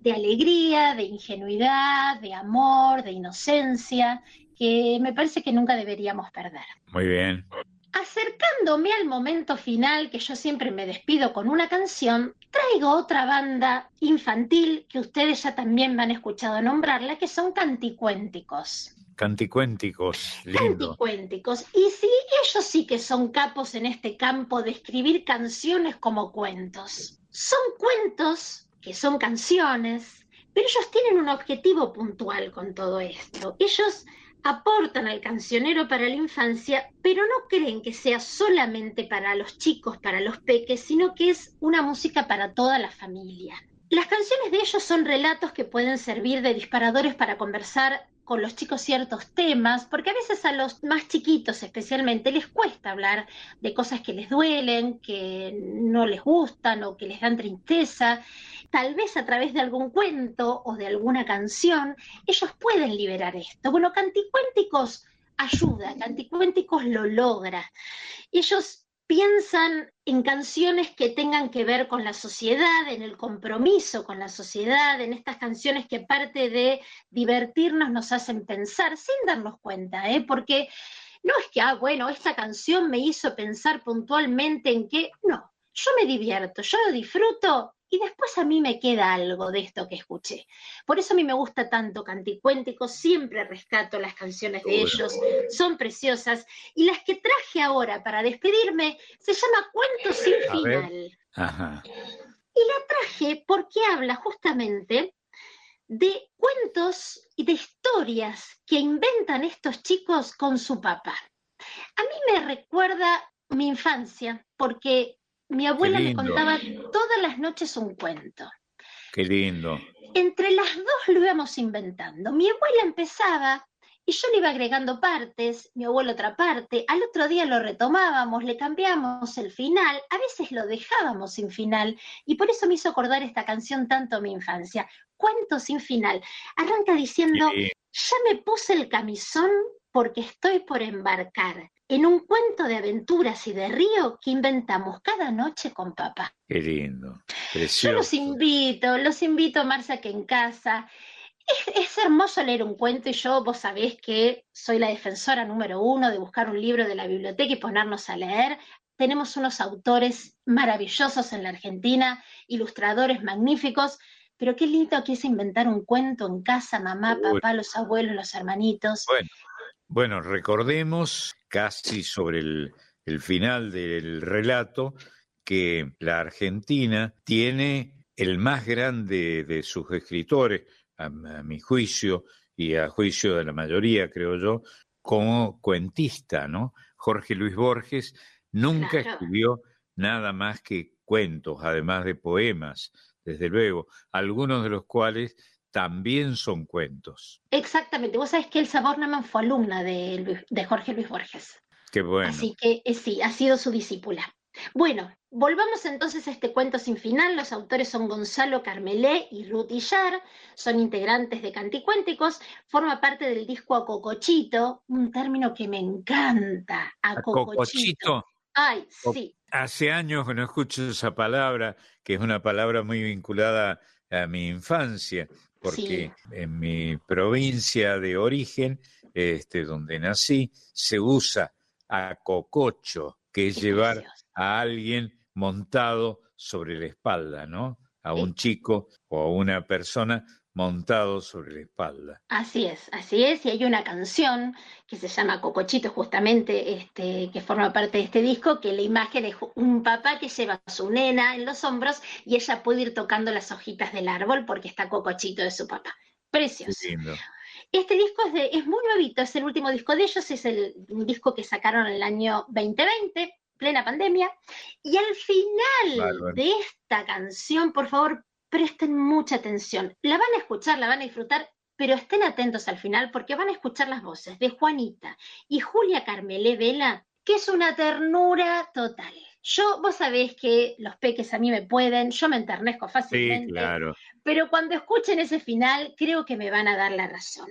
de alegría, de ingenuidad, de amor, de inocencia, que me parece que nunca deberíamos perder. Muy bien. Acercándome al momento final, que yo siempre me despido con una canción, traigo otra banda infantil que ustedes ya también me han escuchado nombrarla, que son canticuénticos. Canticuénticos, lindo. Canticuénticos. Y sí, ellos sí que son capos en este campo de escribir canciones como cuentos. Son cuentos que son canciones, pero ellos tienen un objetivo puntual con todo esto. Ellos aportan al cancionero para la infancia, pero no creen que sea solamente para los chicos, para los peques, sino que es una música para toda la familia. Las canciones de ellos son relatos que pueden servir de disparadores para conversar con los chicos ciertos temas, porque a veces a los más chiquitos especialmente les cuesta hablar de cosas que les duelen, que no les gustan o que les dan tristeza. Tal vez a través de algún cuento o de alguna canción, ellos pueden liberar esto. Bueno, Canticuénticos ayuda, Canticuénticos lo logra. Ellos piensan en canciones que tengan que ver con la sociedad, en el compromiso con la sociedad, en estas canciones que aparte de divertirnos nos hacen pensar sin darnos cuenta, ¿eh? porque no es que, ah, bueno, esta canción me hizo pensar puntualmente en que, no, yo me divierto, yo lo disfruto y después a mí me queda algo de esto que escuché. Por eso a mí me gusta tanto Canticuéntico, siempre rescato las canciones de ellos, son preciosas. Y las que traje ahora para despedirme se llama Cuento sin final. Ajá. Y la traje porque habla justamente de cuentos y de historias que inventan estos chicos con su papá. A mí me recuerda mi infancia, porque mi abuela me contaba todas las noches un cuento. Qué lindo. Entre las dos lo íbamos inventando. Mi abuela empezaba y yo le iba agregando partes, mi abuelo otra parte, al otro día lo retomábamos, le cambiamos el final, a veces lo dejábamos sin final, y por eso me hizo acordar esta canción tanto a mi infancia. Cuento sin final. Arranca diciendo, Sí. ya me puse el camisón porque estoy por embarcar en un cuento de aventuras y de río que inventamos cada noche con papá. Qué lindo. Yo los Precioso. invito, los invito a Marcia que en casa. Es, es hermoso leer un cuento y yo, vos sabés que soy la defensora número uno de buscar un libro de la biblioteca y ponernos a leer. Tenemos unos autores maravillosos en la Argentina, ilustradores magníficos, pero qué lindo que es inventar un cuento en casa, mamá, Uy. papá, los abuelos, los hermanitos. Bueno, bueno, recordemos casi sobre el, el final del relato que la Argentina tiene el más grande de sus escritores, a, a mi juicio y a juicio de la mayoría, creo yo, como cuentista, ¿no? Jorge Luis Borges nunca Claro. escribió nada más que cuentos, además de poemas, desde luego, algunos de los cuales también son cuentos. Exactamente, vos sabés que Elsa Bornemann fue alumna de, Luis- de Jorge Luis Borges. Qué bueno. Así que eh, sí, ha sido su discípula. Bueno, volvamos entonces a este cuento sin final. Los autores son Gonzalo Carmelé y Ruth Illar, son integrantes de Canticuénticos, forma parte del disco Acocochito, un término que me encanta, Acocochito. Cocochito. Ay, sí, Hace años que no escucho esa palabra, que es una palabra muy vinculada a mi infancia, porque en mi provincia de origen, este, donde nací, se usa a cococho, que es qué llevar precioso. a alguien montado sobre la espalda, ¿no? A un chico o a una persona montado sobre la espalda. Así es, así es, y hay una canción que se llama Cocochito, justamente, este, que forma parte de este disco, que la imagen es un papá que lleva a su nena en los hombros y ella puede ir tocando las hojitas del árbol porque está Cocochito de su papá. Qué Precioso. lindo. Este disco es, de, es muy nuevito, es el último disco de ellos, es el disco que sacaron en el año 2020, plena pandemia, y al final Bárbaro. de esta canción, por favor, presten mucha atención. La van a escuchar, la van a disfrutar, pero estén atentos al final porque van a escuchar las voces de Juanita y Julia Carmelé Vela, que es una ternura total. Yo, vos sabés que los peques a mí me pueden, yo me enternezco fácilmente. Sí, claro. Pero cuando escuchen ese final, creo que me van a dar la razón.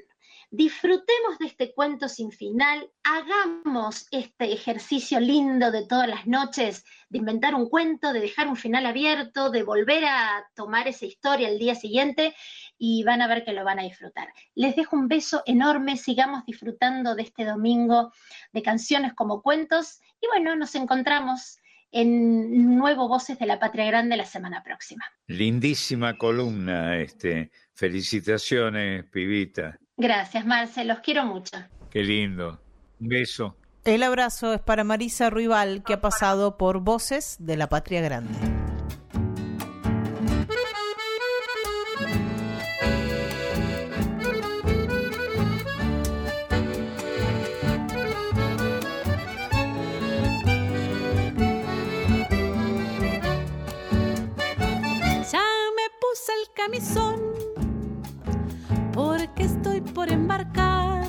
Disfrutemos de este cuento sin final, hagamos este ejercicio lindo de todas las noches, de inventar un cuento, de dejar un final abierto, de volver a tomar esa historia el día siguiente y van a ver que lo van a disfrutar. Les dejo un beso enorme, sigamos disfrutando de este domingo de canciones como cuentos y bueno, nos encontramos en nuevo Voces de la Patria Grande la semana próxima. Lindísima columna, este. Felicitaciones, pibita. Gracias, Marce, los quiero mucho. Qué lindo. Un beso. El abrazo es para Marisa Ruibal, que ha pasado por Voces de la Patria Grande. Ya me puse el camisón por embarcar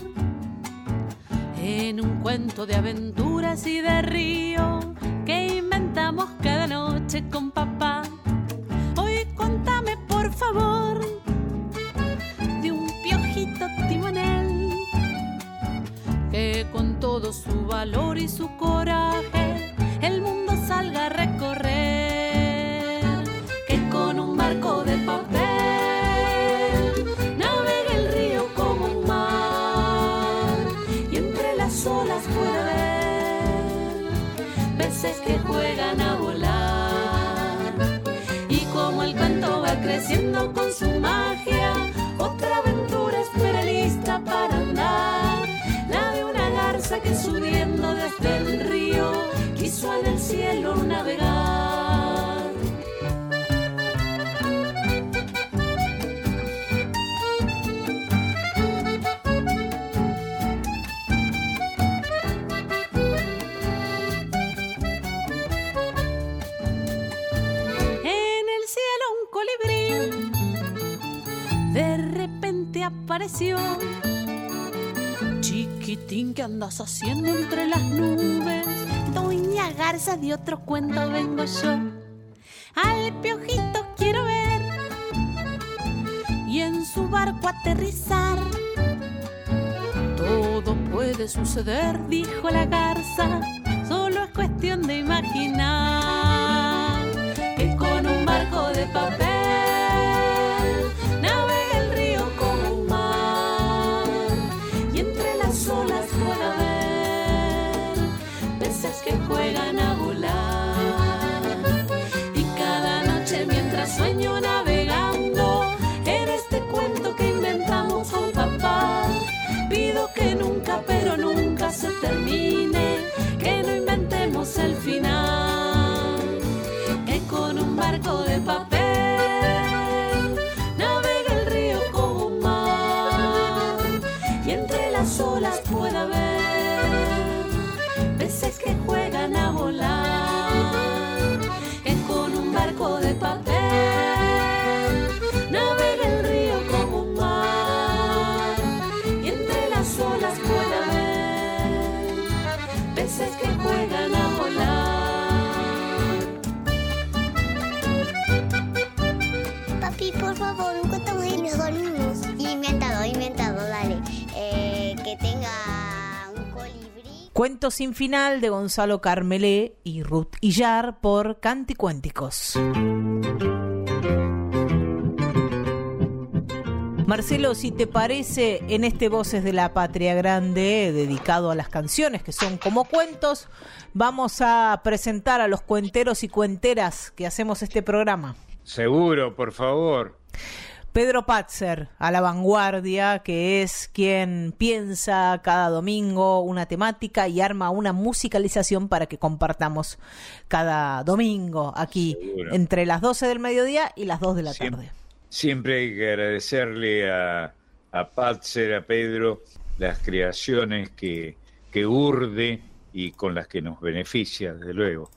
en un cuento de aventuras y de río que inventamos cada noche con papá. Hoy contame por favor de un piojito timonel que con todo su valor y su coraje el mundo salga a recorrer, peces que juegan a volar. Y como el cuento va creciendo con su magia otra aventura Chiquitín, ¿qué andas haciendo entre las nubes? Doña Garza, de otro cuento vengo yo. Al piojito quiero ver y en su barco aterrizar. Todo puede suceder, dijo la garza. Solo es cuestión de imaginar que con un barco de papel termine que no inventemos el final que con un barco de papel Cuento sin final de Gonzalo Carmelé y Ruth Illar por Canticuénticos. Marcelo, si te parece, en este Voces de la Patria Grande, dedicado a las canciones que son como cuentos, vamos a presentar a los cuenteros y cuenteras que hacemos este programa. Seguro, por favor. Pedro Patzer, a la vanguardia, que es quien piensa cada domingo una temática y arma una musicalización para que compartamos cada domingo aquí Seguro. entre las 12 del mediodía y las 2 de la Siempre. tarde. Siempre hay que agradecerle a, a Patzer, a Pedro, las creaciones que, que urde y con las que nos beneficia, desde luego.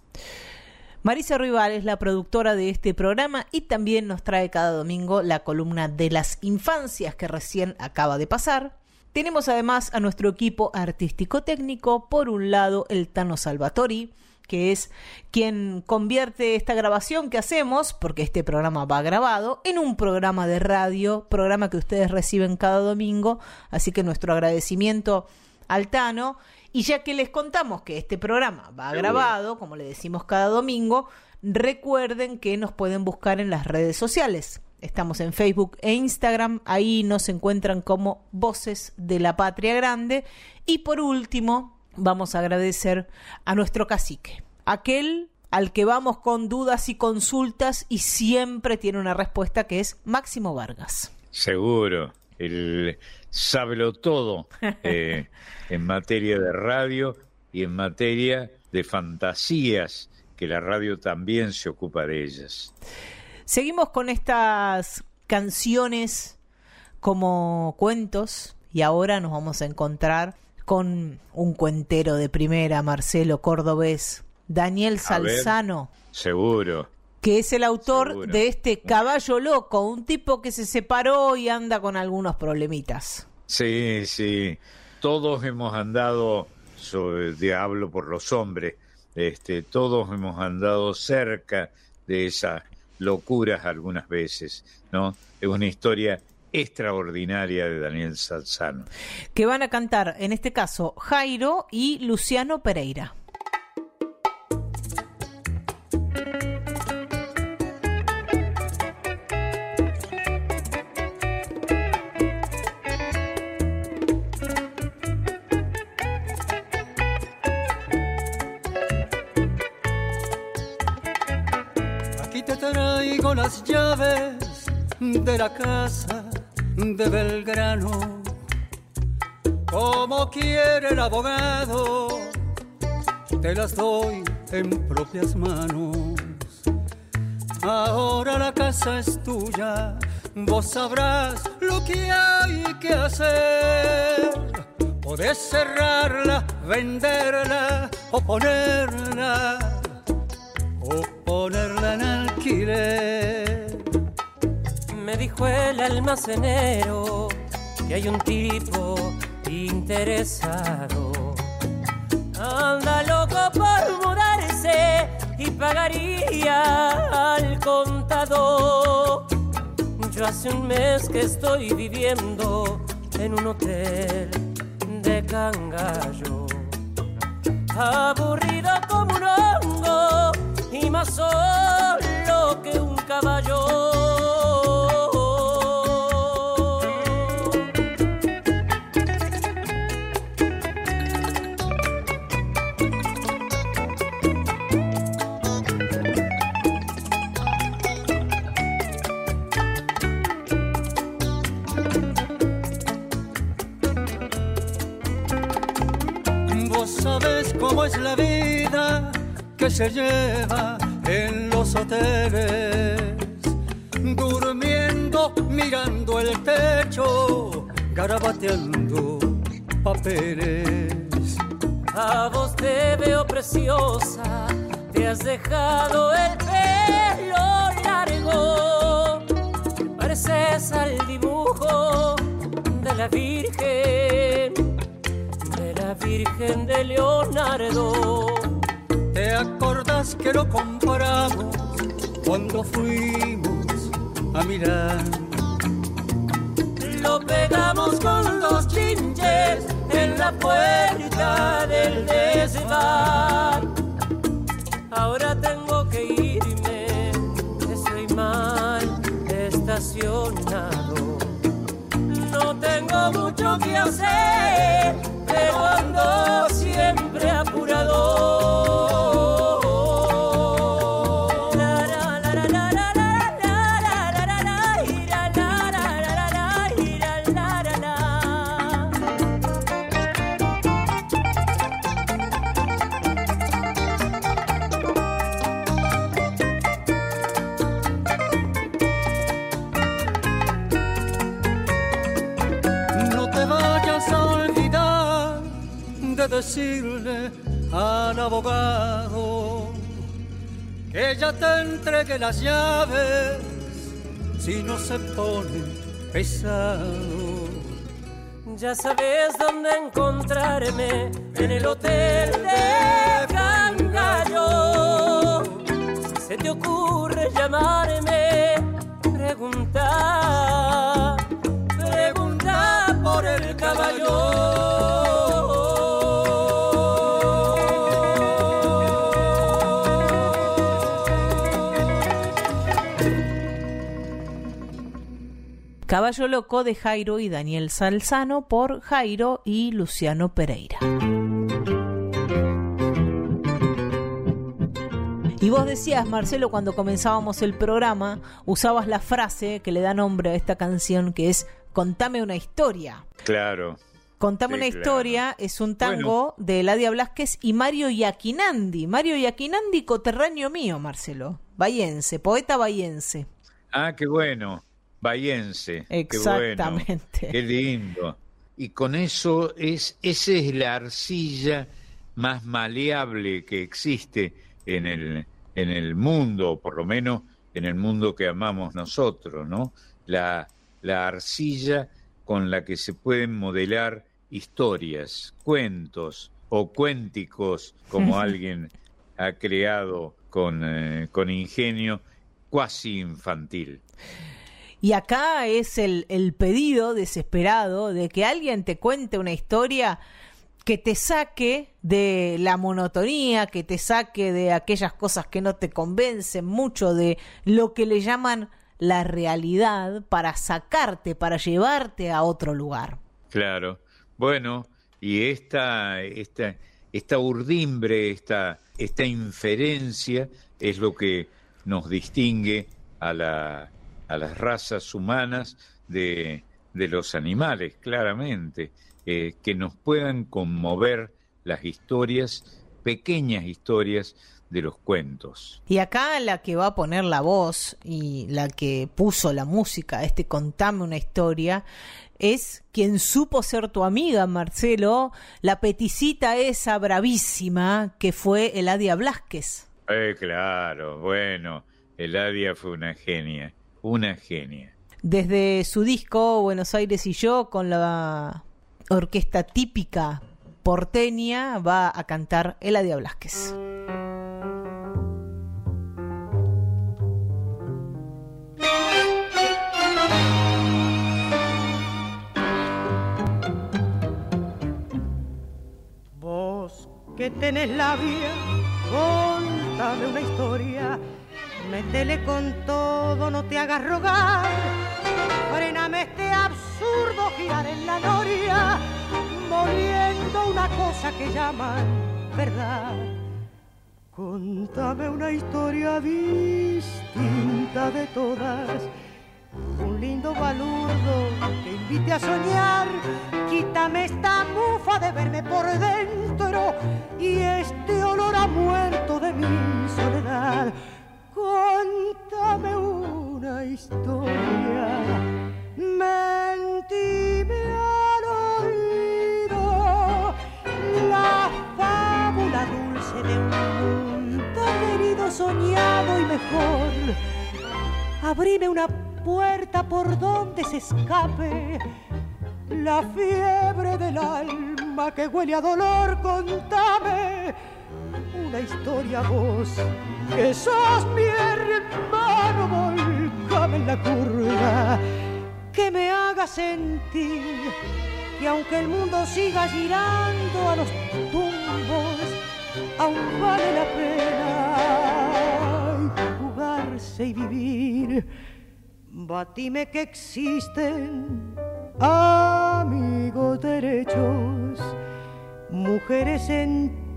Marisa Rival es la productora de este programa y también nos trae cada domingo la columna de las infancias que recién acaba de pasar. Tenemos además a nuestro equipo artístico técnico, por un lado el Tano Salvatori, que es quien convierte esta grabación que hacemos, porque este programa va grabado, en un programa de radio, programa que ustedes reciben cada domingo, así que nuestro agradecimiento al Tano. Y ya que les contamos que este programa va grabado, como le decimos cada domingo, recuerden que nos pueden buscar en las redes sociales. Estamos en Facebook e Instagram, ahí nos encuentran como Voces de la Patria Grande. Y por último, vamos a agradecer a nuestro cacique, aquel al que vamos con dudas y consultas y siempre tiene una respuesta que es Máximo Vargas. Seguro, el sábelo todo eh, en materia de radio y en materia de fantasías, que la radio también se ocupa de ellas. Seguimos con estas canciones como cuentos y ahora nos vamos a encontrar con un cuentero de primera, Marcelo Cordobés, Daniel Salzano. Seguro. Que es el autor de este Caballo Loco, un tipo que se separó y anda con algunos problemitas. Sí, sí. Todos hemos andado, sobre, hablo por los hombres, este, todos hemos andado cerca de esas locuras algunas veces, ¿no? Es una historia extraordinaria de Daniel Salzano. Que van a cantar, en este caso, Jairo y Luciano Pereira. Las llaves de la casa de Belgrano. Como quiere el abogado, te las doy en propias manos. Ahora la casa es tuya, vos sabrás lo que hay que hacer. Podés cerrarla, venderla o ponerla, o ponerla en alquiler. Me dijo el almacenero que hay un tipo interesado. Anda loco por mudarse y pagaría al contador. Yo hace un mes que estoy viviendo en un hotel de cangallo. Aburrido como un hongo y más solo que un caballo. Se lleva en los hoteles, durmiendo, mirando el techo, garabateando papeles. A vos te veo preciosa, te has dejado el pelo largo. Pareces al dibujo de la Virgen, de la Virgen de Leonardo. ¿Te acordás que lo compramos cuando fuimos a mirar? Lo pegamos con dos chinches en la puerta del desván. Ahora tengo que irme, estoy mal estacionado. No tengo mucho que hacer, pero ando decirle al abogado que ella te entregue las llaves si no se pone pesado. Ya sabes dónde encontrarme en el hotel de Cangallo. Si se te ocurre llamarme, pregunta, Caballo Loco de Jairo y Daniel Salzano por Jairo y Luciano Pereira. Y vos decías, Marcelo, cuando comenzábamos el programa, usabas la frase que le da nombre a esta canción que es Contame una historia. Claro. Contame Sí, una claro. historia es un tango de Eladia Blasquez y Mario Yaquinandi. Mario Yaquinandi, coterráneo mío, Marcelo. Bayense, poeta bayense. Ah, qué bueno. Bayense. Qué Exactamente. bueno. Qué lindo. Y con eso es, esa es la arcilla más maleable que existe en el, en el mundo, por lo menos en el mundo que amamos nosotros, ¿no? La, la arcilla con la que se pueden modelar historias, cuentos o cuénticos, como alguien ha creado con, eh, con ingenio, cuasi infantil. Y acá es el, el pedido desesperado de que alguien te cuente una historia que te saque de la monotonía, que te saque de aquellas cosas que no te convencen mucho, de lo que le llaman la realidad, para sacarte, para llevarte a otro lugar. Claro. Bueno, y esta, esta, esta urdimbre, esta, esta inferencia es lo que nos distingue a, la, a las razas humanas de, de los animales, claramente, eh, que nos puedan conmover las historias, pequeñas historias de los cuentos. Y acá la que va a poner la voz y la que puso la música, este contame una historia, es quien supo ser tu amiga, Marcelo, la peticita esa bravísima que fue Eladia Blasquez. Eh, claro, bueno, Eladia fue una genia, una genia. Desde su disco Buenos Aires y yo, con la orquesta típica porteña, va a cantar Eladia Blasquez. Vos que tenés la vía, contame una historia. Métele con todo, no te hagas rogar. Frename este absurdo girar en la noria, moliendo una cosa que llaman verdad. Contame una historia distinta de todas. Un lindo balurdo que invite a soñar. Quítame esta mufa de verme por dentro y este olor a muerto de mi soledad. Contame una historia. Mentime al oído la fábula dulce de un mundo querido, soñado y mejor. Abrime una puerta por donde se escape la fiebre del alma que huele a dolor. Contame una historia vos, que sos mi hermano, volcame en la curva, que me haga sentir que aunque el mundo siga girando a los tumbos, aún vale la pena jugarse y vivir. Batime que existen amigos derechos, mujeres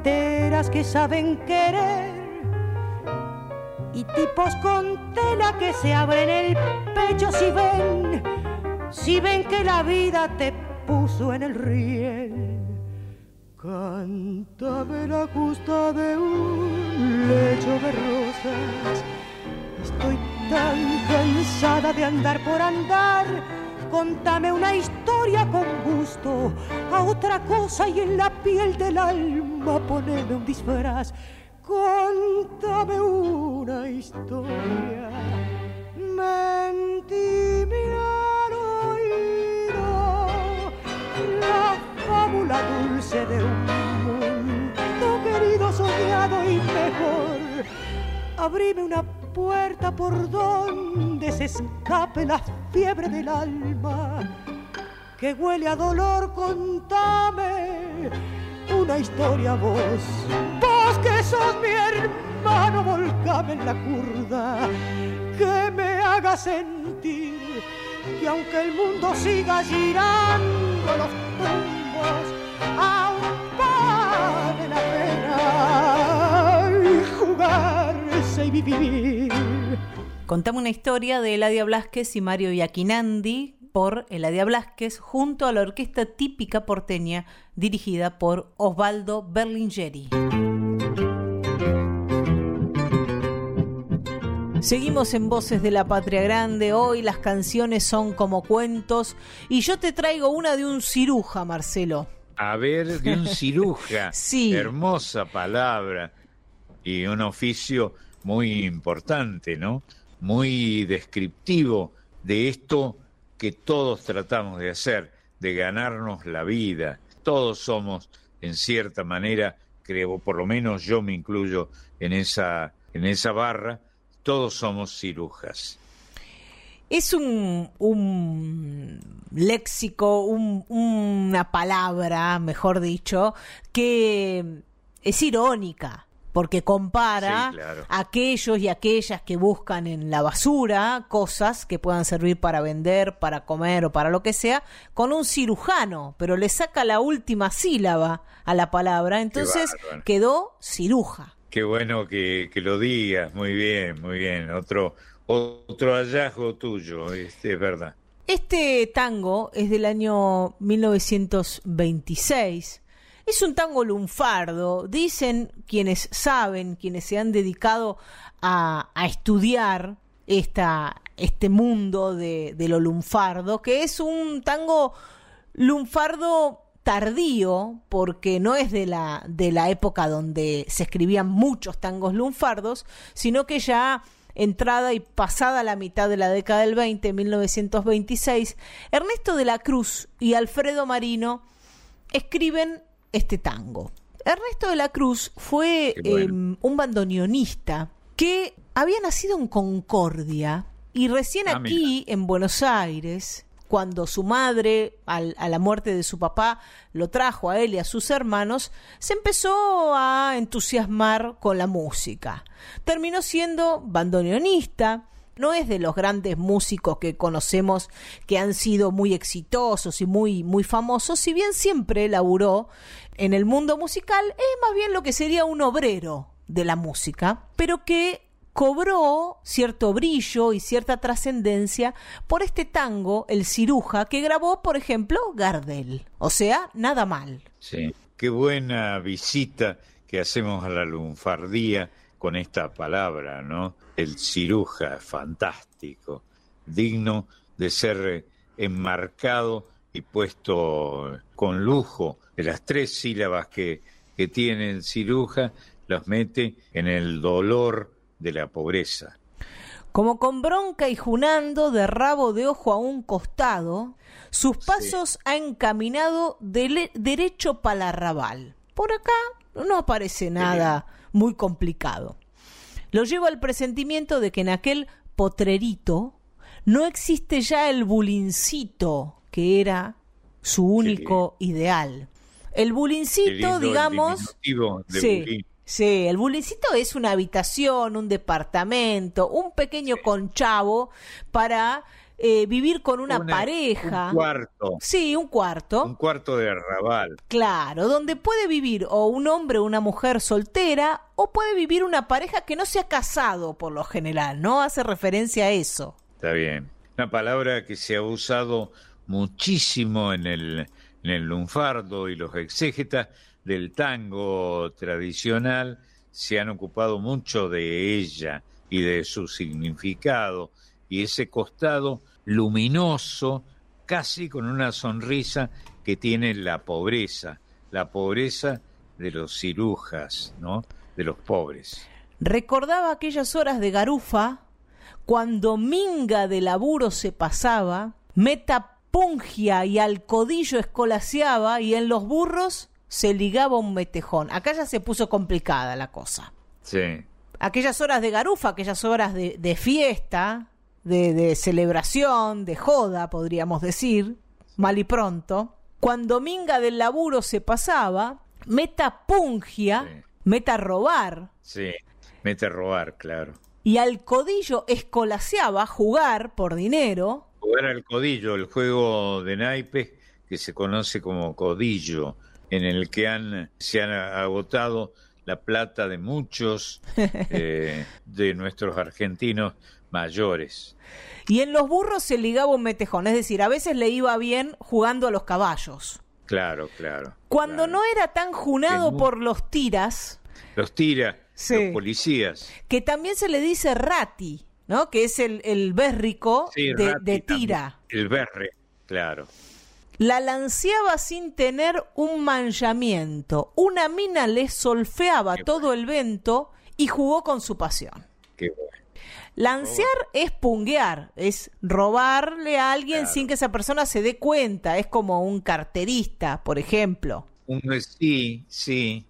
enteras que saben querer y tipos con tela que se abren el pecho si ven, si ven que la vida te puso en el riel. Cántame la justa de un lecho de rosas. Estoy tan cansada de andar por andar. Contame una historia con gusto a otra cosa y en la piel del alma poneme un disfraz. Contame una historia. Mentí mirar oído la fábula dulce de un mundo querido, soñado y mejor. Abrime una puerta por donde se escape la fiebre del alma que huele a dolor, contame una historia vos, vos que sos mi hermano, volcame en la curda, que me haga sentir que aunque el mundo siga girando los tumbos, aún vale la pena jugarse y vivir. Contame una historia de Eladia Blasquez y Mario Yaquinandi por Eladia Blasquez junto a la orquesta típica porteña dirigida por Osvaldo Berlingeri. Seguimos en Voces de la Patria Grande. Hoy las canciones son como cuentos y yo te traigo una de un ciruja, Marcelo. A ver, de un ciruja. Sí. Hermosa palabra y un oficio muy importante, ¿no? Muy descriptivo de esto que todos tratamos de hacer, de ganarnos la vida. Todos somos, en cierta manera, creo, por lo menos yo me incluyo en esa, en esa barra, todos somos cirujas. Es un, un léxico, un- una palabra, mejor dicho, que es irónica, porque compara Sí, claro. a aquellos y aquellas que buscan en la basura cosas que puedan servir para vender, para comer o para lo que sea, con un cirujano, pero le saca la última sílaba a la palabra, entonces quedó ciruja. Qué bueno que, que lo digas, muy bien, muy bien. Otro, otro hallazgo tuyo, este, es verdad. Este tango es del año 1926. Es un tango lunfardo. Dicen quienes saben, quienes se han dedicado a, estudiar esta, este mundo de, de lo lunfardo, que es un tango lunfardo tardío, porque no es de la, de la época donde se escribían muchos tangos lunfardos, sino que ya entrada y pasada la mitad de la década del 20, 1926, Ernesto de la Cruz y Alfredo Marino escriben este tango. Ernesto de la Cruz fue bueno. eh, un bandoneonista que había nacido en Concordia y recién Ah, aquí en Buenos Aires, cuando su madre, al- a la muerte de su papá, lo trajo a él y a sus hermanos, se empezó a entusiasmar con la música. Terminó siendo bandoneonista, no es de los grandes músicos que conocemos que han sido muy exitosos y muy, muy famosos, si bien siempre laburó en el mundo musical, es más bien lo que sería un obrero de la música, pero que cobró cierto brillo y cierta trascendencia por este tango, El Ciruja, que grabó, por ejemplo, Gardel. O sea, nada mal. Sí. Qué buena visita que hacemos a la lunfardía con esta palabra, ¿no? El ciruja, fantástico, digno de ser eh, enmarcado y puesto con lujo de las tres sílabas que, que tiene el ciruja, las mete en el dolor de la pobreza. Como con bronca y junando de rabo de ojo a un costado, sus pasos ha encaminado derecho para arrabal. Por acá no aparece nada muy complicado. Lo llevo al presentimiento de que en aquel potrerito no existe ya el bulincito que era su único ideal. El bulincito, el digamos, diminutivo de Sí, sí, el bulincito es una habitación, un departamento, un pequeño conchavo para eh, vivir con una, Una- pareja. Un cuarto. Sí, un cuarto. Un cuarto de arrabal. Claro, donde puede vivir o un hombre o una mujer soltera o puede vivir una pareja que no se ha casado por lo general, ¿no? Hace referencia a eso. Está bien. Una palabra que se ha usado muchísimo en el, en el lunfardo y los exégetas del tango tradicional se han ocupado mucho de ella y de su significado y ese costado luminoso, casi con una sonrisa que tiene la pobreza, la pobreza de los cirujas, ¿no? De los pobres. Recordaba aquellas horas de garufa, cuando minga de laburo se pasaba, meta pungia y al codillo escolaseaba y en los burros se ligaba un metejón. Acá ya se puso complicada la cosa. Sí. Aquellas horas de garufa, aquellas horas de, de fiesta, de, de celebración, de joda, podríamos decir, mal y pronto, cuando minga del laburo se pasaba, meta pungia, meta robar, Sí. Mete a robar, claro. y al codillo escolaseaba jugar por dinero, Jugar al codillo, el juego de naipes que se conoce como codillo, en el que han, se han agotado la plata de muchos eh, de nuestros argentinos mayores. y en los burros se ligaba un metejón, es decir, a veces le iba bien jugando a los caballos. Claro, claro. Cuando no era tan junado por los tiras, Los tira, Sí. los policías. que también se le dice rati, ¿no? Que es el, el bérrico Sí, de, Rati de también. tira. El berre, claro. La lanceaba sin tener un manchamiento. Una mina le solfeaba todo el vento y jugó con su pasión. Qué bueno. Lancear es punguear, es robarle a alguien sin que esa persona se dé cuenta. Es como un carterista, por ejemplo. Uno es- sí, sí,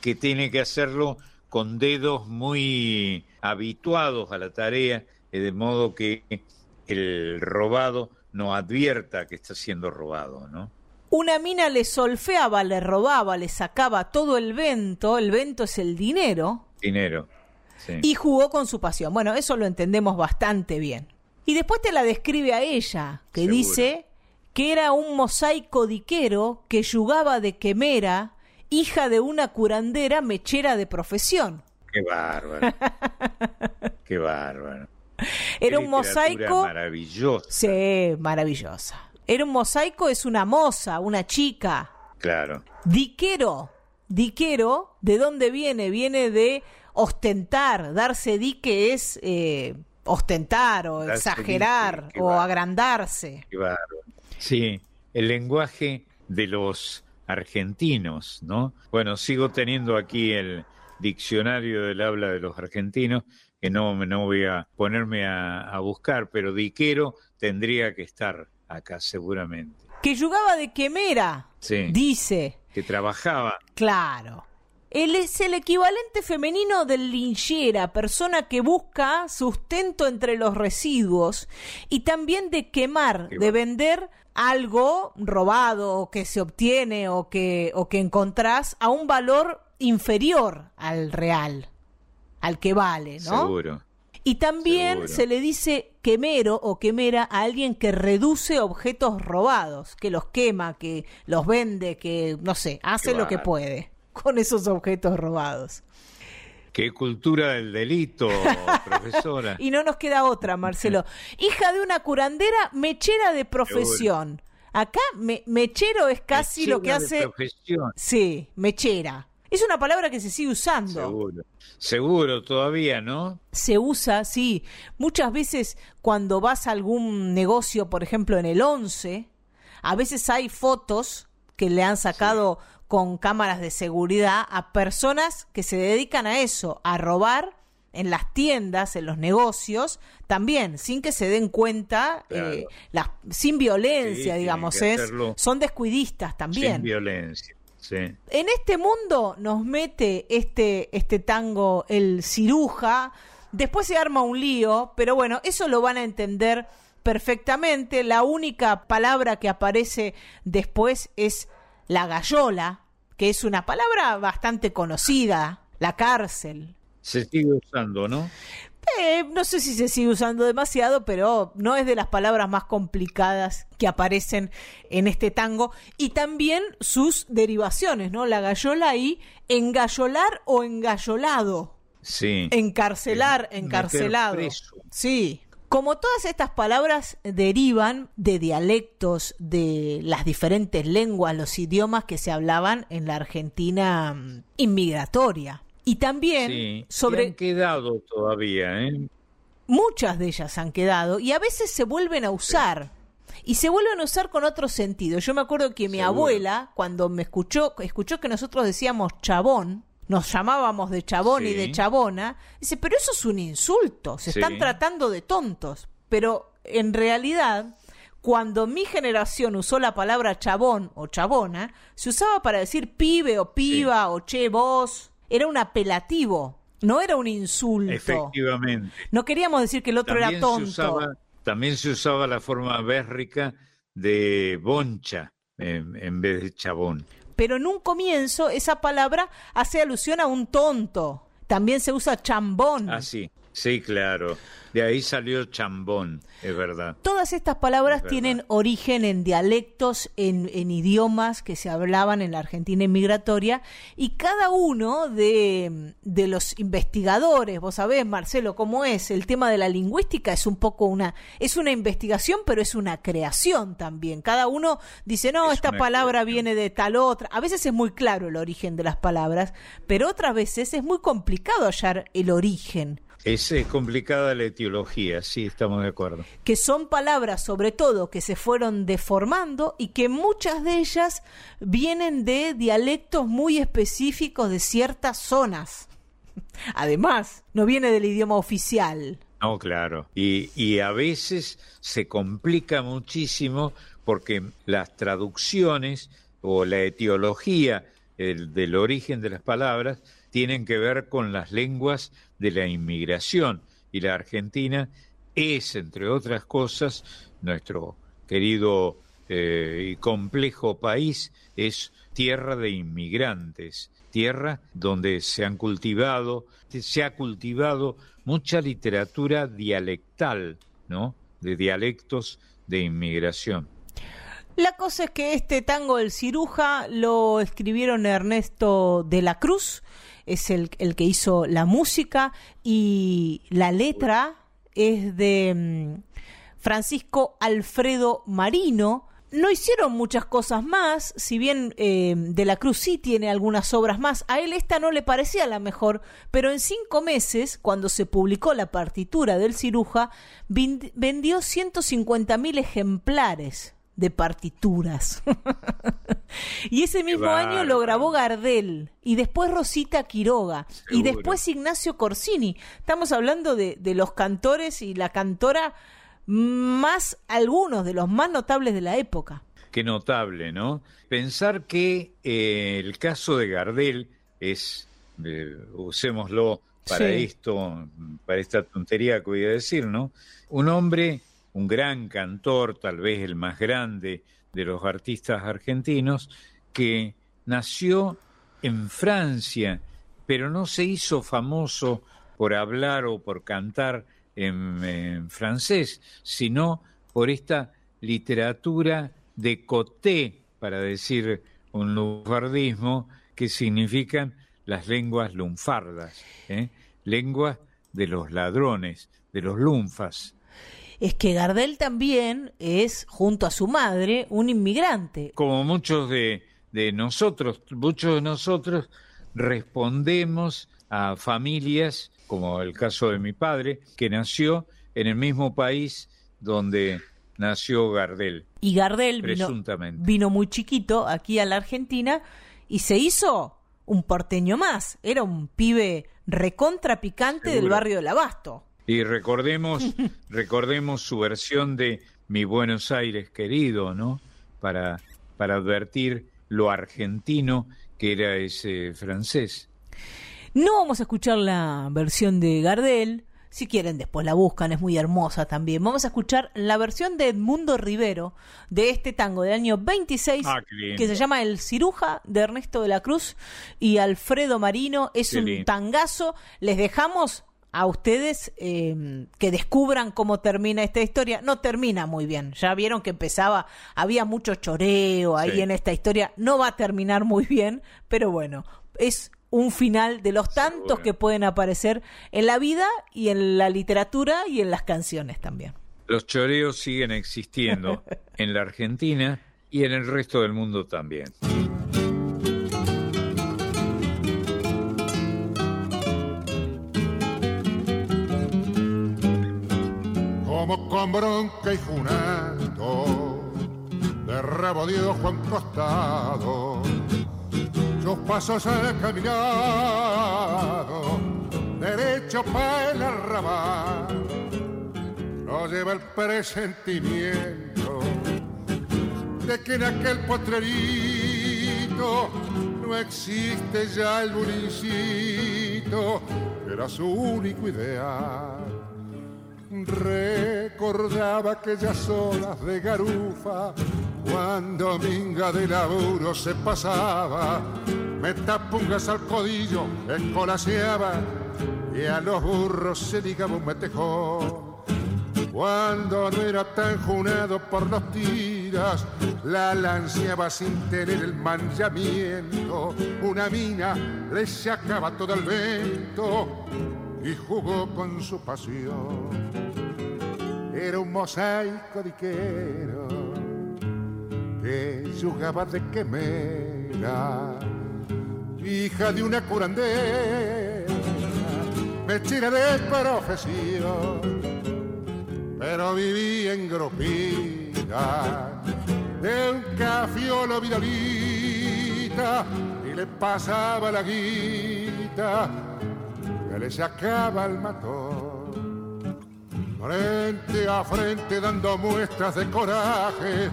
que tiene que hacerlo con dedos muy habituados a la tarea, eh, de modo que el robado no advierta que está siendo robado, ¿no? Una mina le solfeaba, le robaba, le sacaba todo el vento. El vento es el dinero. Dinero. Sí. y jugó con su pasión. Bueno, eso lo entendemos bastante bien. Y después te la describe a ella, que Seguro. dice que era un mosaico diquero que yugaba de quemera, hija de una curandera mechera de profesión. Qué bárbaro. Qué bárbaro. Era un mosaico... Maravilloso, Sí, maravillosa. Era un mosaico, es una moza, una chica. claro. Diquero. Diquero, ¿de dónde viene? Viene de ostentar. Darse dique es eh, ostentar o Darse exagerar dique, o bárbaro. agrandarse. Qué bárbaro. Sí, el lenguaje de los argentinos, ¿no? Bueno, sigo teniendo aquí el diccionario del habla de los argentinos, que no, no voy a ponerme a, a buscar, pero diquero tendría que estar acá seguramente. Que yugaba de quemera, Sí, dice. que trabajaba, Claro. Él es el equivalente femenino del linchera, persona que busca sustento entre los residuos y también de quemar, de vender algo robado o que se obtiene o que, o que encontrás a un valor inferior al real, al que vale, ¿no? seguro. Y también Seguro. se le dice quemero o quemera a alguien que reduce objetos robados, que los quema, que los vende, que no sé, hace lo que puede con esos objetos robados. Qué cultura del delito, profesora. Y no nos queda otra, Marcelo. Hija de una curandera, mechera de profesión. Acá me- mechero es casi lo que Mechera de hace... profesión. Sí, mechera. Es una palabra que se sigue usando. Seguro. Seguro, todavía, ¿no? se usa, sí. Muchas veces cuando vas a algún negocio, por ejemplo en el 11, a veces hay fotos que le han sacado con cámaras de seguridad a personas que se dedican a eso, a robar en las tiendas, en los negocios, también, sin que se den cuenta, Claro. eh, las, sin violencia, Sí, digamos, es, hacerlo son descuidistas también. Sin violencia. Sí. En este mundo nos mete este, este tango el ciruja, después se arma un lío, pero bueno, eso lo van a entender perfectamente. La única palabra que aparece después es la gallola, que es una palabra bastante conocida, la cárcel. Se sigue usando, ¿no? Eh, no sé si se sigue usando demasiado, pero no es de las palabras más complicadas que aparecen en este tango. Y también sus derivaciones, ¿no? La gallola y engallolar o engallolado. Sí. Encarcelar, encarcelado. preso. Sí. Como todas estas palabras derivan de dialectos de las diferentes lenguas, los idiomas que se hablaban en la Argentina mm, inmigratoria. Y también Sí, sobre y han quedado todavía, ¿eh? muchas de ellas han quedado y a veces se vuelven a usar. Y se vuelven a usar con otro sentido. Yo me acuerdo que mi Seguro. abuela, cuando me escuchó, escuchó que nosotros decíamos chabón, nos llamábamos de chabón y de chabona, dice, pero eso es un insulto, se están tratando de tontos. Pero en realidad, cuando mi generación usó la palabra chabón o chabona, se usaba para decir pibe o piba o che vos, era un apelativo, no era un insulto. Efectivamente. No queríamos decir que el otro También era tonto. Se usaba, también se usaba la forma bérrica de boncha en, en vez de chabón. pero en un comienzo esa palabra hace alusión a un tonto. También se usa chambón. Ah, sí, claro. De ahí salió chambón, es verdad. Todas estas palabras Es tienen origen en dialectos, en, en idiomas que se hablaban en la Argentina inmigratoria y cada uno de, de los investigadores, vos sabés, Marcelo, cómo es, el tema de la lingüística es un poco una, es una investigación, pero es una creación también. Cada uno dice, no, Es esta palabra viene de tal otra. A veces es muy claro el origen de las palabras, pero otras veces es muy complicado hallar el origen. Es, eh, complicada la etiología, sí, estamos de acuerdo. que son palabras sobre todo que se fueron deformando y que muchas de ellas vienen de dialectos muy específicos de ciertas zonas. Además, no viene del idioma oficial. No, claro. Y, y a veces se complica muchísimo porque las traducciones o la etiología el- del origen de las palabras tienen que ver con las lenguas de la inmigración. Y la Argentina es, entre otras cosas, nuestro querido eh, y complejo país, es tierra de inmigrantes, tierra donde se han cultivado, se ha cultivado mucha literatura dialectal, ¿no? De dialectos de inmigración. La cosa es que este tango del ciruja lo escribieron Ernesto de la Cruz, es el, el que hizo la música y la letra es de mm, Francisco Alfredo Marino. No hicieron muchas cosas más, si bien eh, De la Cruz sí tiene algunas obras más, a él esta no le parecía la mejor, pero en cinco meses, cuando se publicó la partitura del ciruja, vendió 150 mil ejemplares de partituras. y ese mismo año lo grabó Gardel y después Rosita Quiroga y después Ignacio Corsini. Estamos hablando de, de los cantores y la cantora más, algunos de los más notables de la época. Qué notable, ¿no? Pensar que eh, el caso de Gardel es, eh, usémoslo para Sí. esto, para esta tontería que voy a decir, ¿no? Un hombre, un gran cantor, tal vez el más grande de los artistas argentinos, que nació en Francia, pero no se hizo famoso por hablar o por cantar en, francés, sino por esta literatura de coté, para decir un lunfardismo, que significan las lenguas lunfardas, ¿eh? lenguas de los ladrones, de los lunfas. Es que Gardel también es, junto a su madre, un inmigrante. Como muchos de, de nosotros, muchos de nosotros respondemos a familias, como el caso de mi padre, que nació en el mismo país donde nació Gardel, Y Gardel vino, presuntamente. vino muy chiquito aquí a la Argentina y se hizo un porteño más. Era un pibe recontra picante del barrio del Abasto. Y recordemos, recordemos su versión de Mi Buenos Aires querido, ¿no? Para, para advertir lo argentino que era ese francés. No vamos a escuchar la versión de Gardel. Si quieren, después la buscan, es muy hermosa también. Vamos a escuchar la versión de Edmundo Rivero de este tango del año 26 Ah, que se llama El Ciruja de Ernesto de la Cruz y Alfredo Marino. Es Qué un lindo. tangazo. Les dejamos a ustedes eh, que descubran cómo termina esta historia. No termina muy bien. Ya vieron que empezaba, había mucho choreo ahí Sí. en esta historia. No va a terminar muy bien, pero bueno, es un final de los tantos Seguro. que pueden aparecer en la vida y en la literatura y en las canciones también. Los choreos siguen existiendo en la Argentina y en el resto del mundo también. Como con bronca y junando, de rabo dio Juan Costado. sus pasos han caminado derecho para el arrabal. No lleva el presentimiento de que en aquel potrerito no existe ya el bulicito, que era su único ideal. Recordaba aquellas horas de garufa cuando minga de laburo se pasaba, me tapungas al codillo, escolaseaba y a los burros se ligaba un metejón. Cuando no era tan junado por los tiras, la lanceaba sin tener el manchamiento. Una mina le sacaba todo el vento y jugó con su pasión. Era un mosaico diquero que jugaba de quemera, hija de una curandera, mechera de profesión pero vivía en gropita de un cafiolo vidalita y le pasaba la guita que le sacaba el matón. Frente a frente dando muestras de coraje,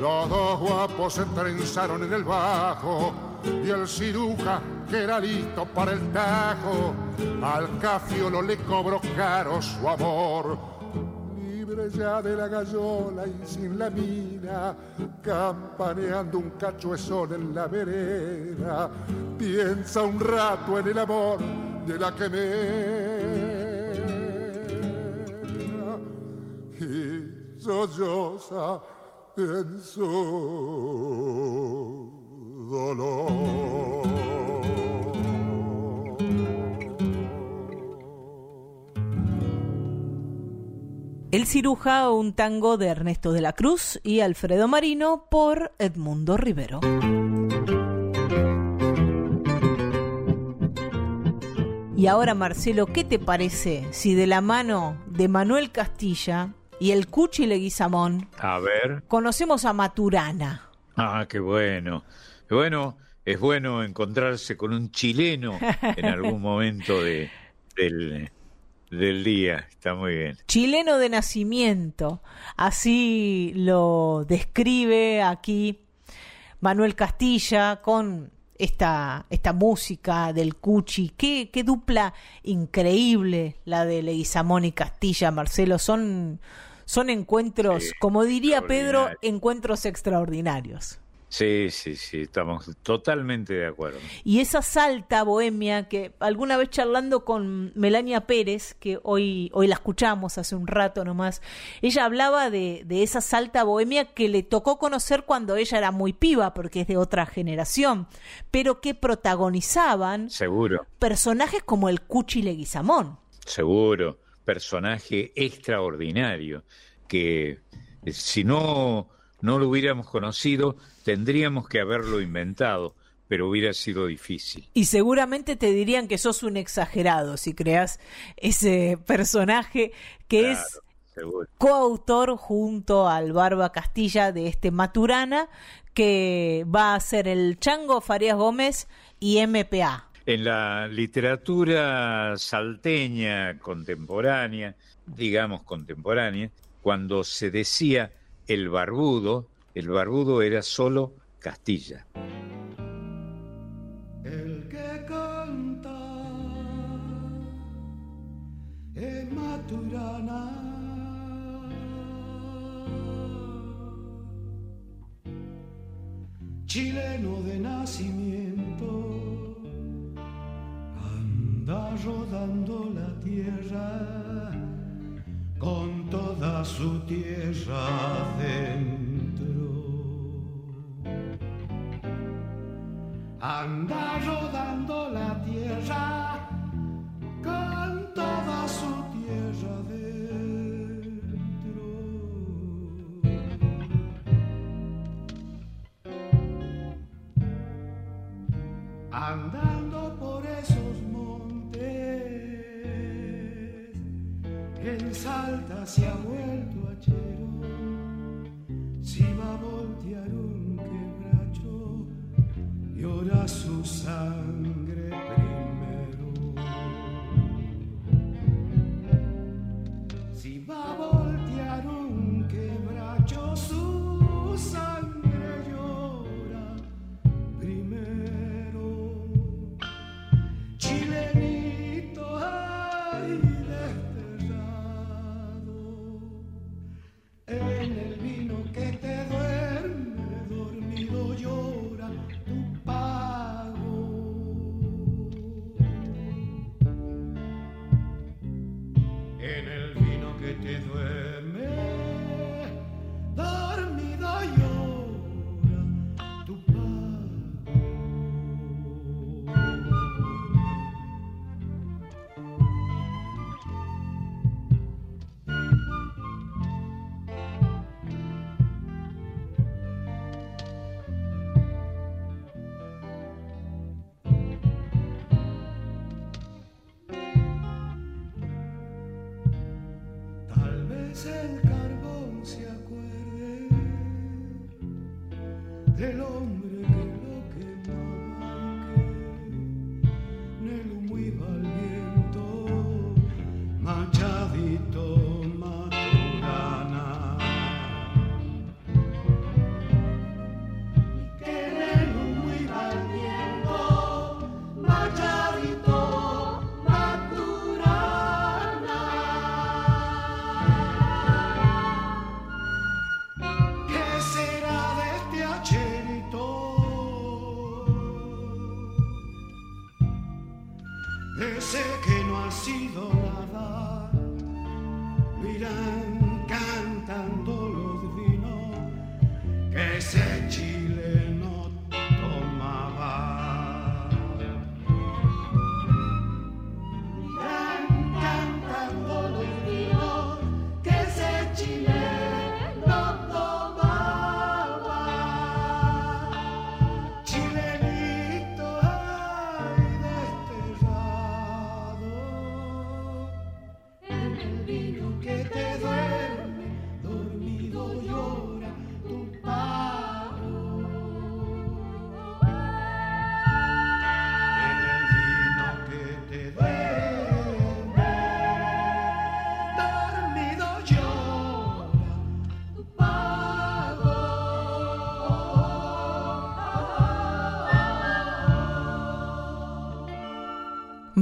los dos guapos se trenzaron en el bajo y el ciruja que era listo para el tajo, al cafiolo le cobró caro su amor libre ya de la gallola y sin la mina, campaneando un cacho de sol en la vereda, piensa un rato en el amor de la que me y solloza en. El ciruja, un tango de Ernesto de la Cruz y Alfredo Marino por Edmundo Rivero. Y ahora, Marcelo, ¿qué te parece si de la mano de Manuel Castilla y el Cuchi Leguizamón A ver. conocemos a Maturana? Ah, qué bueno. Qué bueno, es bueno encontrarse con un chileno en algún momento de, del, del día. Está muy bien. Chileno de nacimiento, así lo describe aquí Manuel Castilla con esta, esta música del Cuchi. Qué, qué dupla increíble la de Leguizamón y Castilla, Marcelo. Son, son encuentros, como diría Pedro, encuentros extraordinarios. Sí, sí, sí, estamos totalmente de acuerdo. Y esa salta bohemia que alguna vez charlando con Melania Pérez, que hoy, hoy la escuchamos hace un rato nomás, ella hablaba de, de esa salta bohemia que le tocó conocer cuando ella era muy piba, porque es de otra generación, pero que protagonizaban Seguro, personajes como el Cuchi Leguizamón. seguro. Personaje extraordinario que eh, si no, no lo hubiéramos conocido, tendríamos que haberlo inventado, pero hubiera sido difícil. Y seguramente te dirían que sos un exagerado si creas ese personaje que es seguro. coautor junto al Barba Castilla de este Maturana, que va a ser el Chango Farías Gómez y MPA. En la literatura salteña contemporánea, digamos contemporánea, cuando se decía el barbudo, el barbudo era solo Castilla. El que canta es Maturana. Chileno de nacimiento, anda rodando la tierra con toda su tierra dentro. Anda rodando la tierra con toda su tierra dentro. Andando por esos montes, en Salta se ha vuelto a un coração sabe.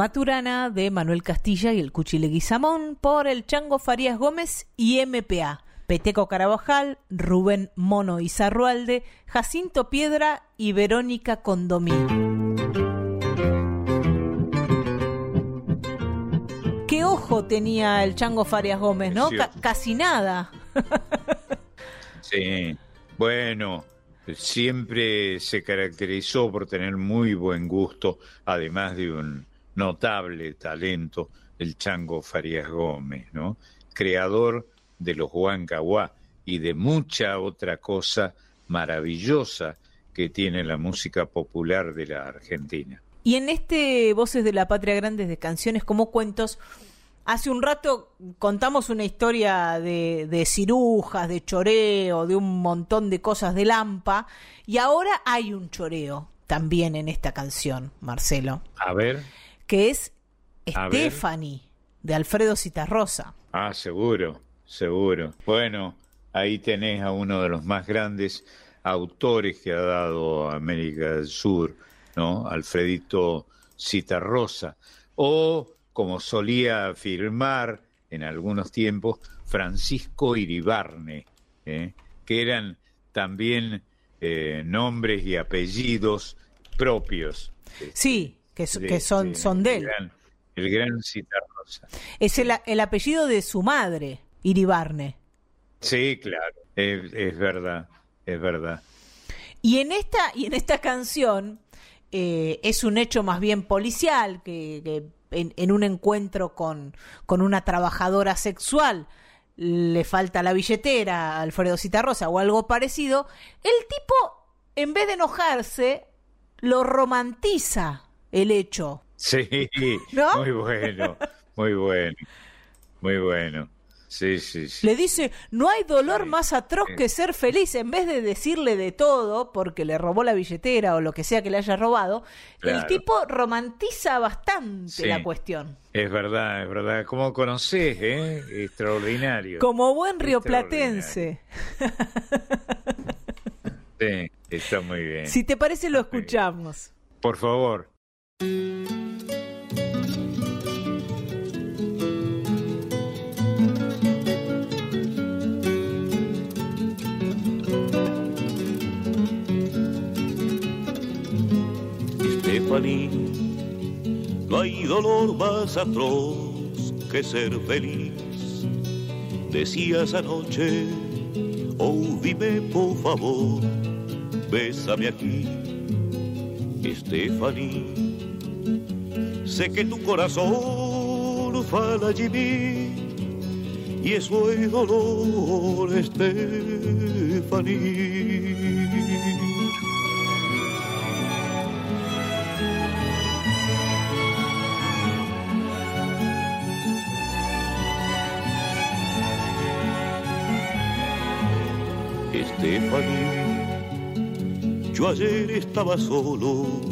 Maturana de Manuel Castilla y el Cuchile Guizamón por el Chango Farías Gómez y MPA. Peteco Carabajal, Rubén Mono Izarrualde, Jacinto Piedra y Verónica Condomí. Qué ojo tenía el Chango Farías Gómez, ¿no? Casi nada. Sí, bueno, siempre se caracterizó por tener muy buen gusto, además de un notable talento, el Chango Farías Gómez, ¿no? Creador de los Huancahuá y de mucha otra cosa maravillosa que tiene la música popular de la Argentina. Y en este Voces de la Patria Grandes de canciones como cuentos, hace un rato contamos una historia de, de cirujas, de choreo, de un montón de cosas de Lampa, y ahora hay un choreo también en esta canción, Marcelo, A ver, que es A ver. Stephanie, de Alfredo Citarrosa. Ah, seguro, seguro. Bueno, ahí tenés a uno de los más grandes autores que ha dado América del Sur, ¿no? Alfredito Citarrosa. O, como solía afirmar en algunos tiempos, Francisco Iribarne, ¿eh? que eran también eh, nombres y apellidos propios. Sí, que, so- de- que son, de- son de él. El gran, el gran Citarrosa. Es el, el apellido de su madre, Iribarne. Sí, claro, es, es verdad, es verdad. Y en esta, y en esta canción eh, es un hecho más bien policial, que, que en, en un encuentro con, con una trabajadora sexual le falta la billetera a Alfredo Citarrosa o algo parecido, el tipo, en vez de enojarse, lo romantiza el hecho. Sí, ¿No? muy bueno, muy bueno, muy bueno. Sí, sí, sí. Le dice, no hay dolor más atroz que ser feliz. En vez de decirle de todo, porque le robó la billetera o lo que sea que le haya robado, el tipo romantiza bastante la cuestión. Es verdad, es verdad. ¿Cómo conocés, eh? Extraordinario. Como buen rioplatense. Sí, está muy bien. Si te parece, lo escuchamos. Por favor. No hay dolor más atroz que ser feliz. Decías anoche, oh dime por favor, bésame aquí. Stephanie, sé que tu corazón fala mí y eso es dolor, Stephanie. Stephanie, yo ayer estaba solo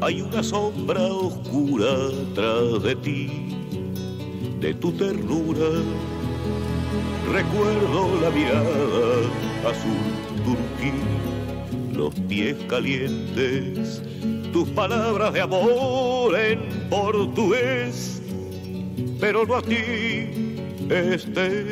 Hay una sombra oscura tras de ti, de tu ternura. Recuerdo la mirada azul turquí, los pies calientes, tus palabras de amor en portugués, pero no a ti, Stephanie.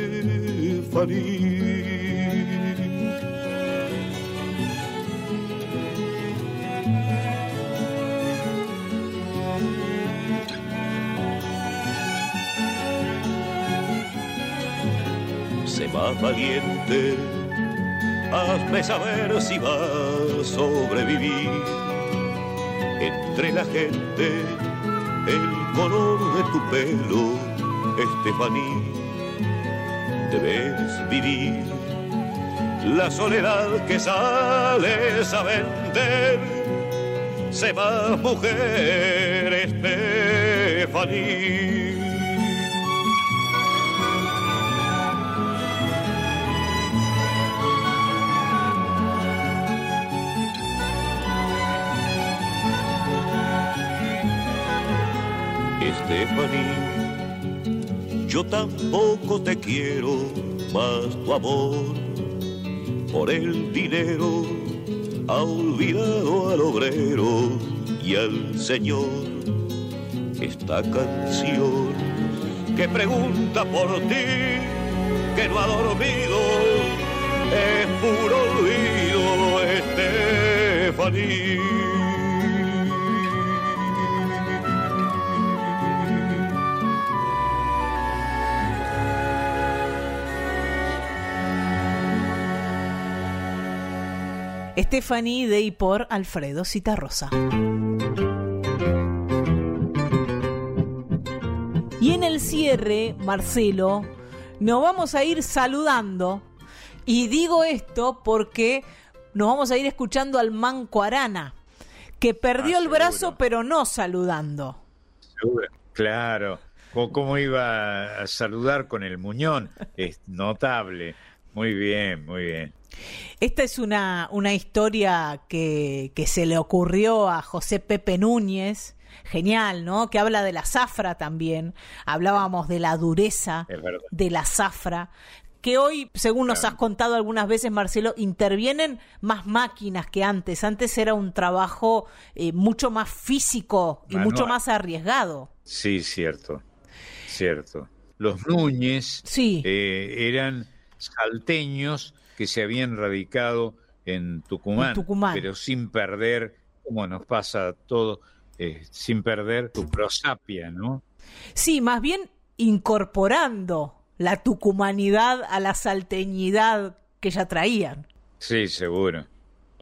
Sé más valiente, hazme saber si vas a sobrevivir. Entre la gente, el color de tu pelo, Estefaní, debes vivir. La soledad que sales a vender, sé más mujer, Estefaní. Yo tampoco te quiero más tu amor. Por el dinero ha olvidado al obrero y al señor. Esta canción que pregunta por ti, que no ha dormido, es puro olvido, Stephanie. Stephanie de y por Alfredo Citarrosa. Y en el cierre, Marcelo, nos vamos a ir saludando. Y digo esto porque nos vamos a ir escuchando al Manco Arana, que perdió Ah, el brazo pero no saludando. Seguro. Claro. ¿Cómo, cómo iba a saludar con el muñón? Es notable. Muy bien, muy bien. Esta es una, una historia que, que se le ocurrió a José Pepe Núñez, genial, ¿no? Que habla de la zafra también. Hablábamos de la dureza de la zafra. Que hoy, según nos has contado algunas veces, Marcelo, intervienen más máquinas que antes. Antes era un trabajo eh, mucho más físico y Manual. mucho más arriesgado. Sí, cierto. Cierto. Los Núñez Sí. eh, eran salteños que se habían radicado en Tucumán, En Tucumán. pero sin perder como nos pasa a todo, eh, sin perder tu prosapia, ¿no? Sí, más bien incorporando la tucumanidad a la salteñidad que ya traían. Sí, seguro,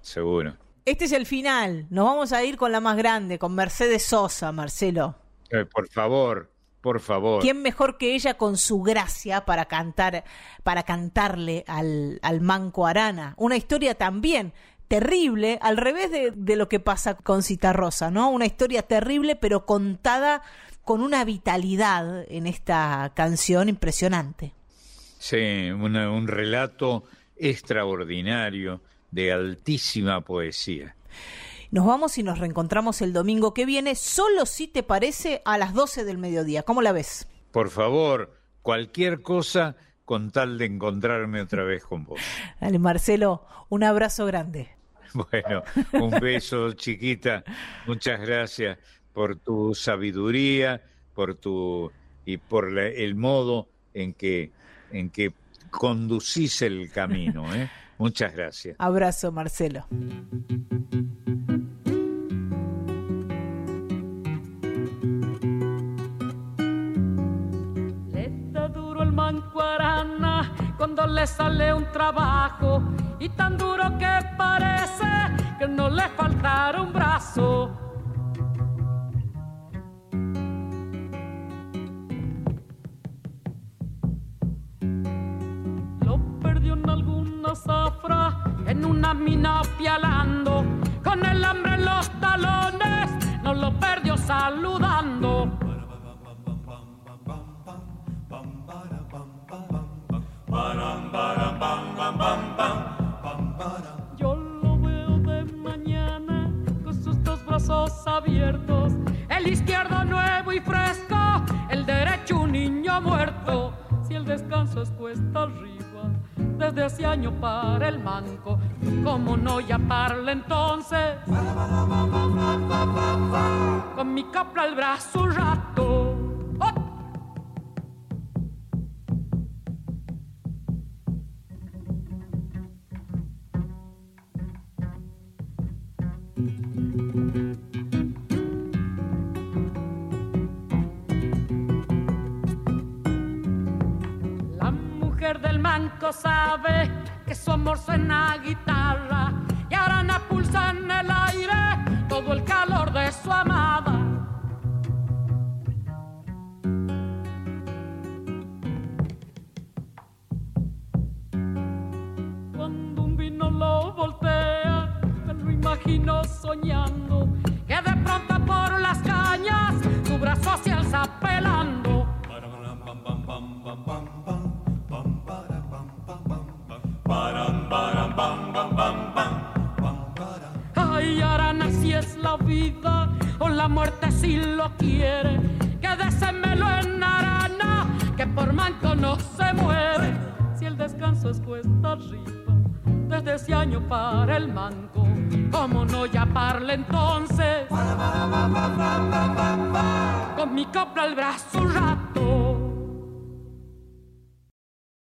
seguro. Este es el final. Nos vamos a ir con la más grande, con Mercedes Sosa, Marcelo. Eh, por favor, por favor. ¿Quién mejor que ella con su gracia para cantar, para cantarle al, al Manco Arana? Una historia también terrible, al revés de, de lo que pasa con Citarrosa, ¿no? Una historia terrible, pero contada con una vitalidad en esta canción impresionante. Sí, una- un relato extraordinario de altísima poesía. Nos vamos y nos reencontramos el domingo que viene, solo si te parece, a las 12 del mediodía. ¿Cómo la ves? Por favor, cualquier cosa con tal de encontrarme otra vez con vos. Dale, Marcelo, un abrazo grande. Bueno, un beso, chiquita. Muchas gracias por tu sabiduría, por tu y por la- el modo en que en que conducís el camino. ¿eh? Muchas gracias. Abrazo, Marcelo. Cuando le sale un trabajo y tan duro que parece que no le faltará un brazo. Lo perdió en alguna zafra, en una mina pialando, con el hambre en los talones, no lo perdió saludando. Yo lo veo de mañana con sus dos brazos abiertos, el izquierdo nuevo y fresco, el derecho un niño muerto. Si el descanso es cuesta arriba, desde hace año para el manco, como no llamarle entonces? Con mi copla al brazo un rato. Del manco sabe que su amor suena a guitarra y Arana pulsa en el aire todo el calor de su amada. Cuando un vino lo voltea, me lo imagino soñando que de pronto por las cañas su brazo se alza pelando. Ay, Es la vida o la muerte si lo quiere. Que désemelo en Arana, que por manco no se muere. Si el descanso es cuesta arriba, desde ese año para el manco, ¿cómo no llamarle entonces? Con mi copla al brazo un rato.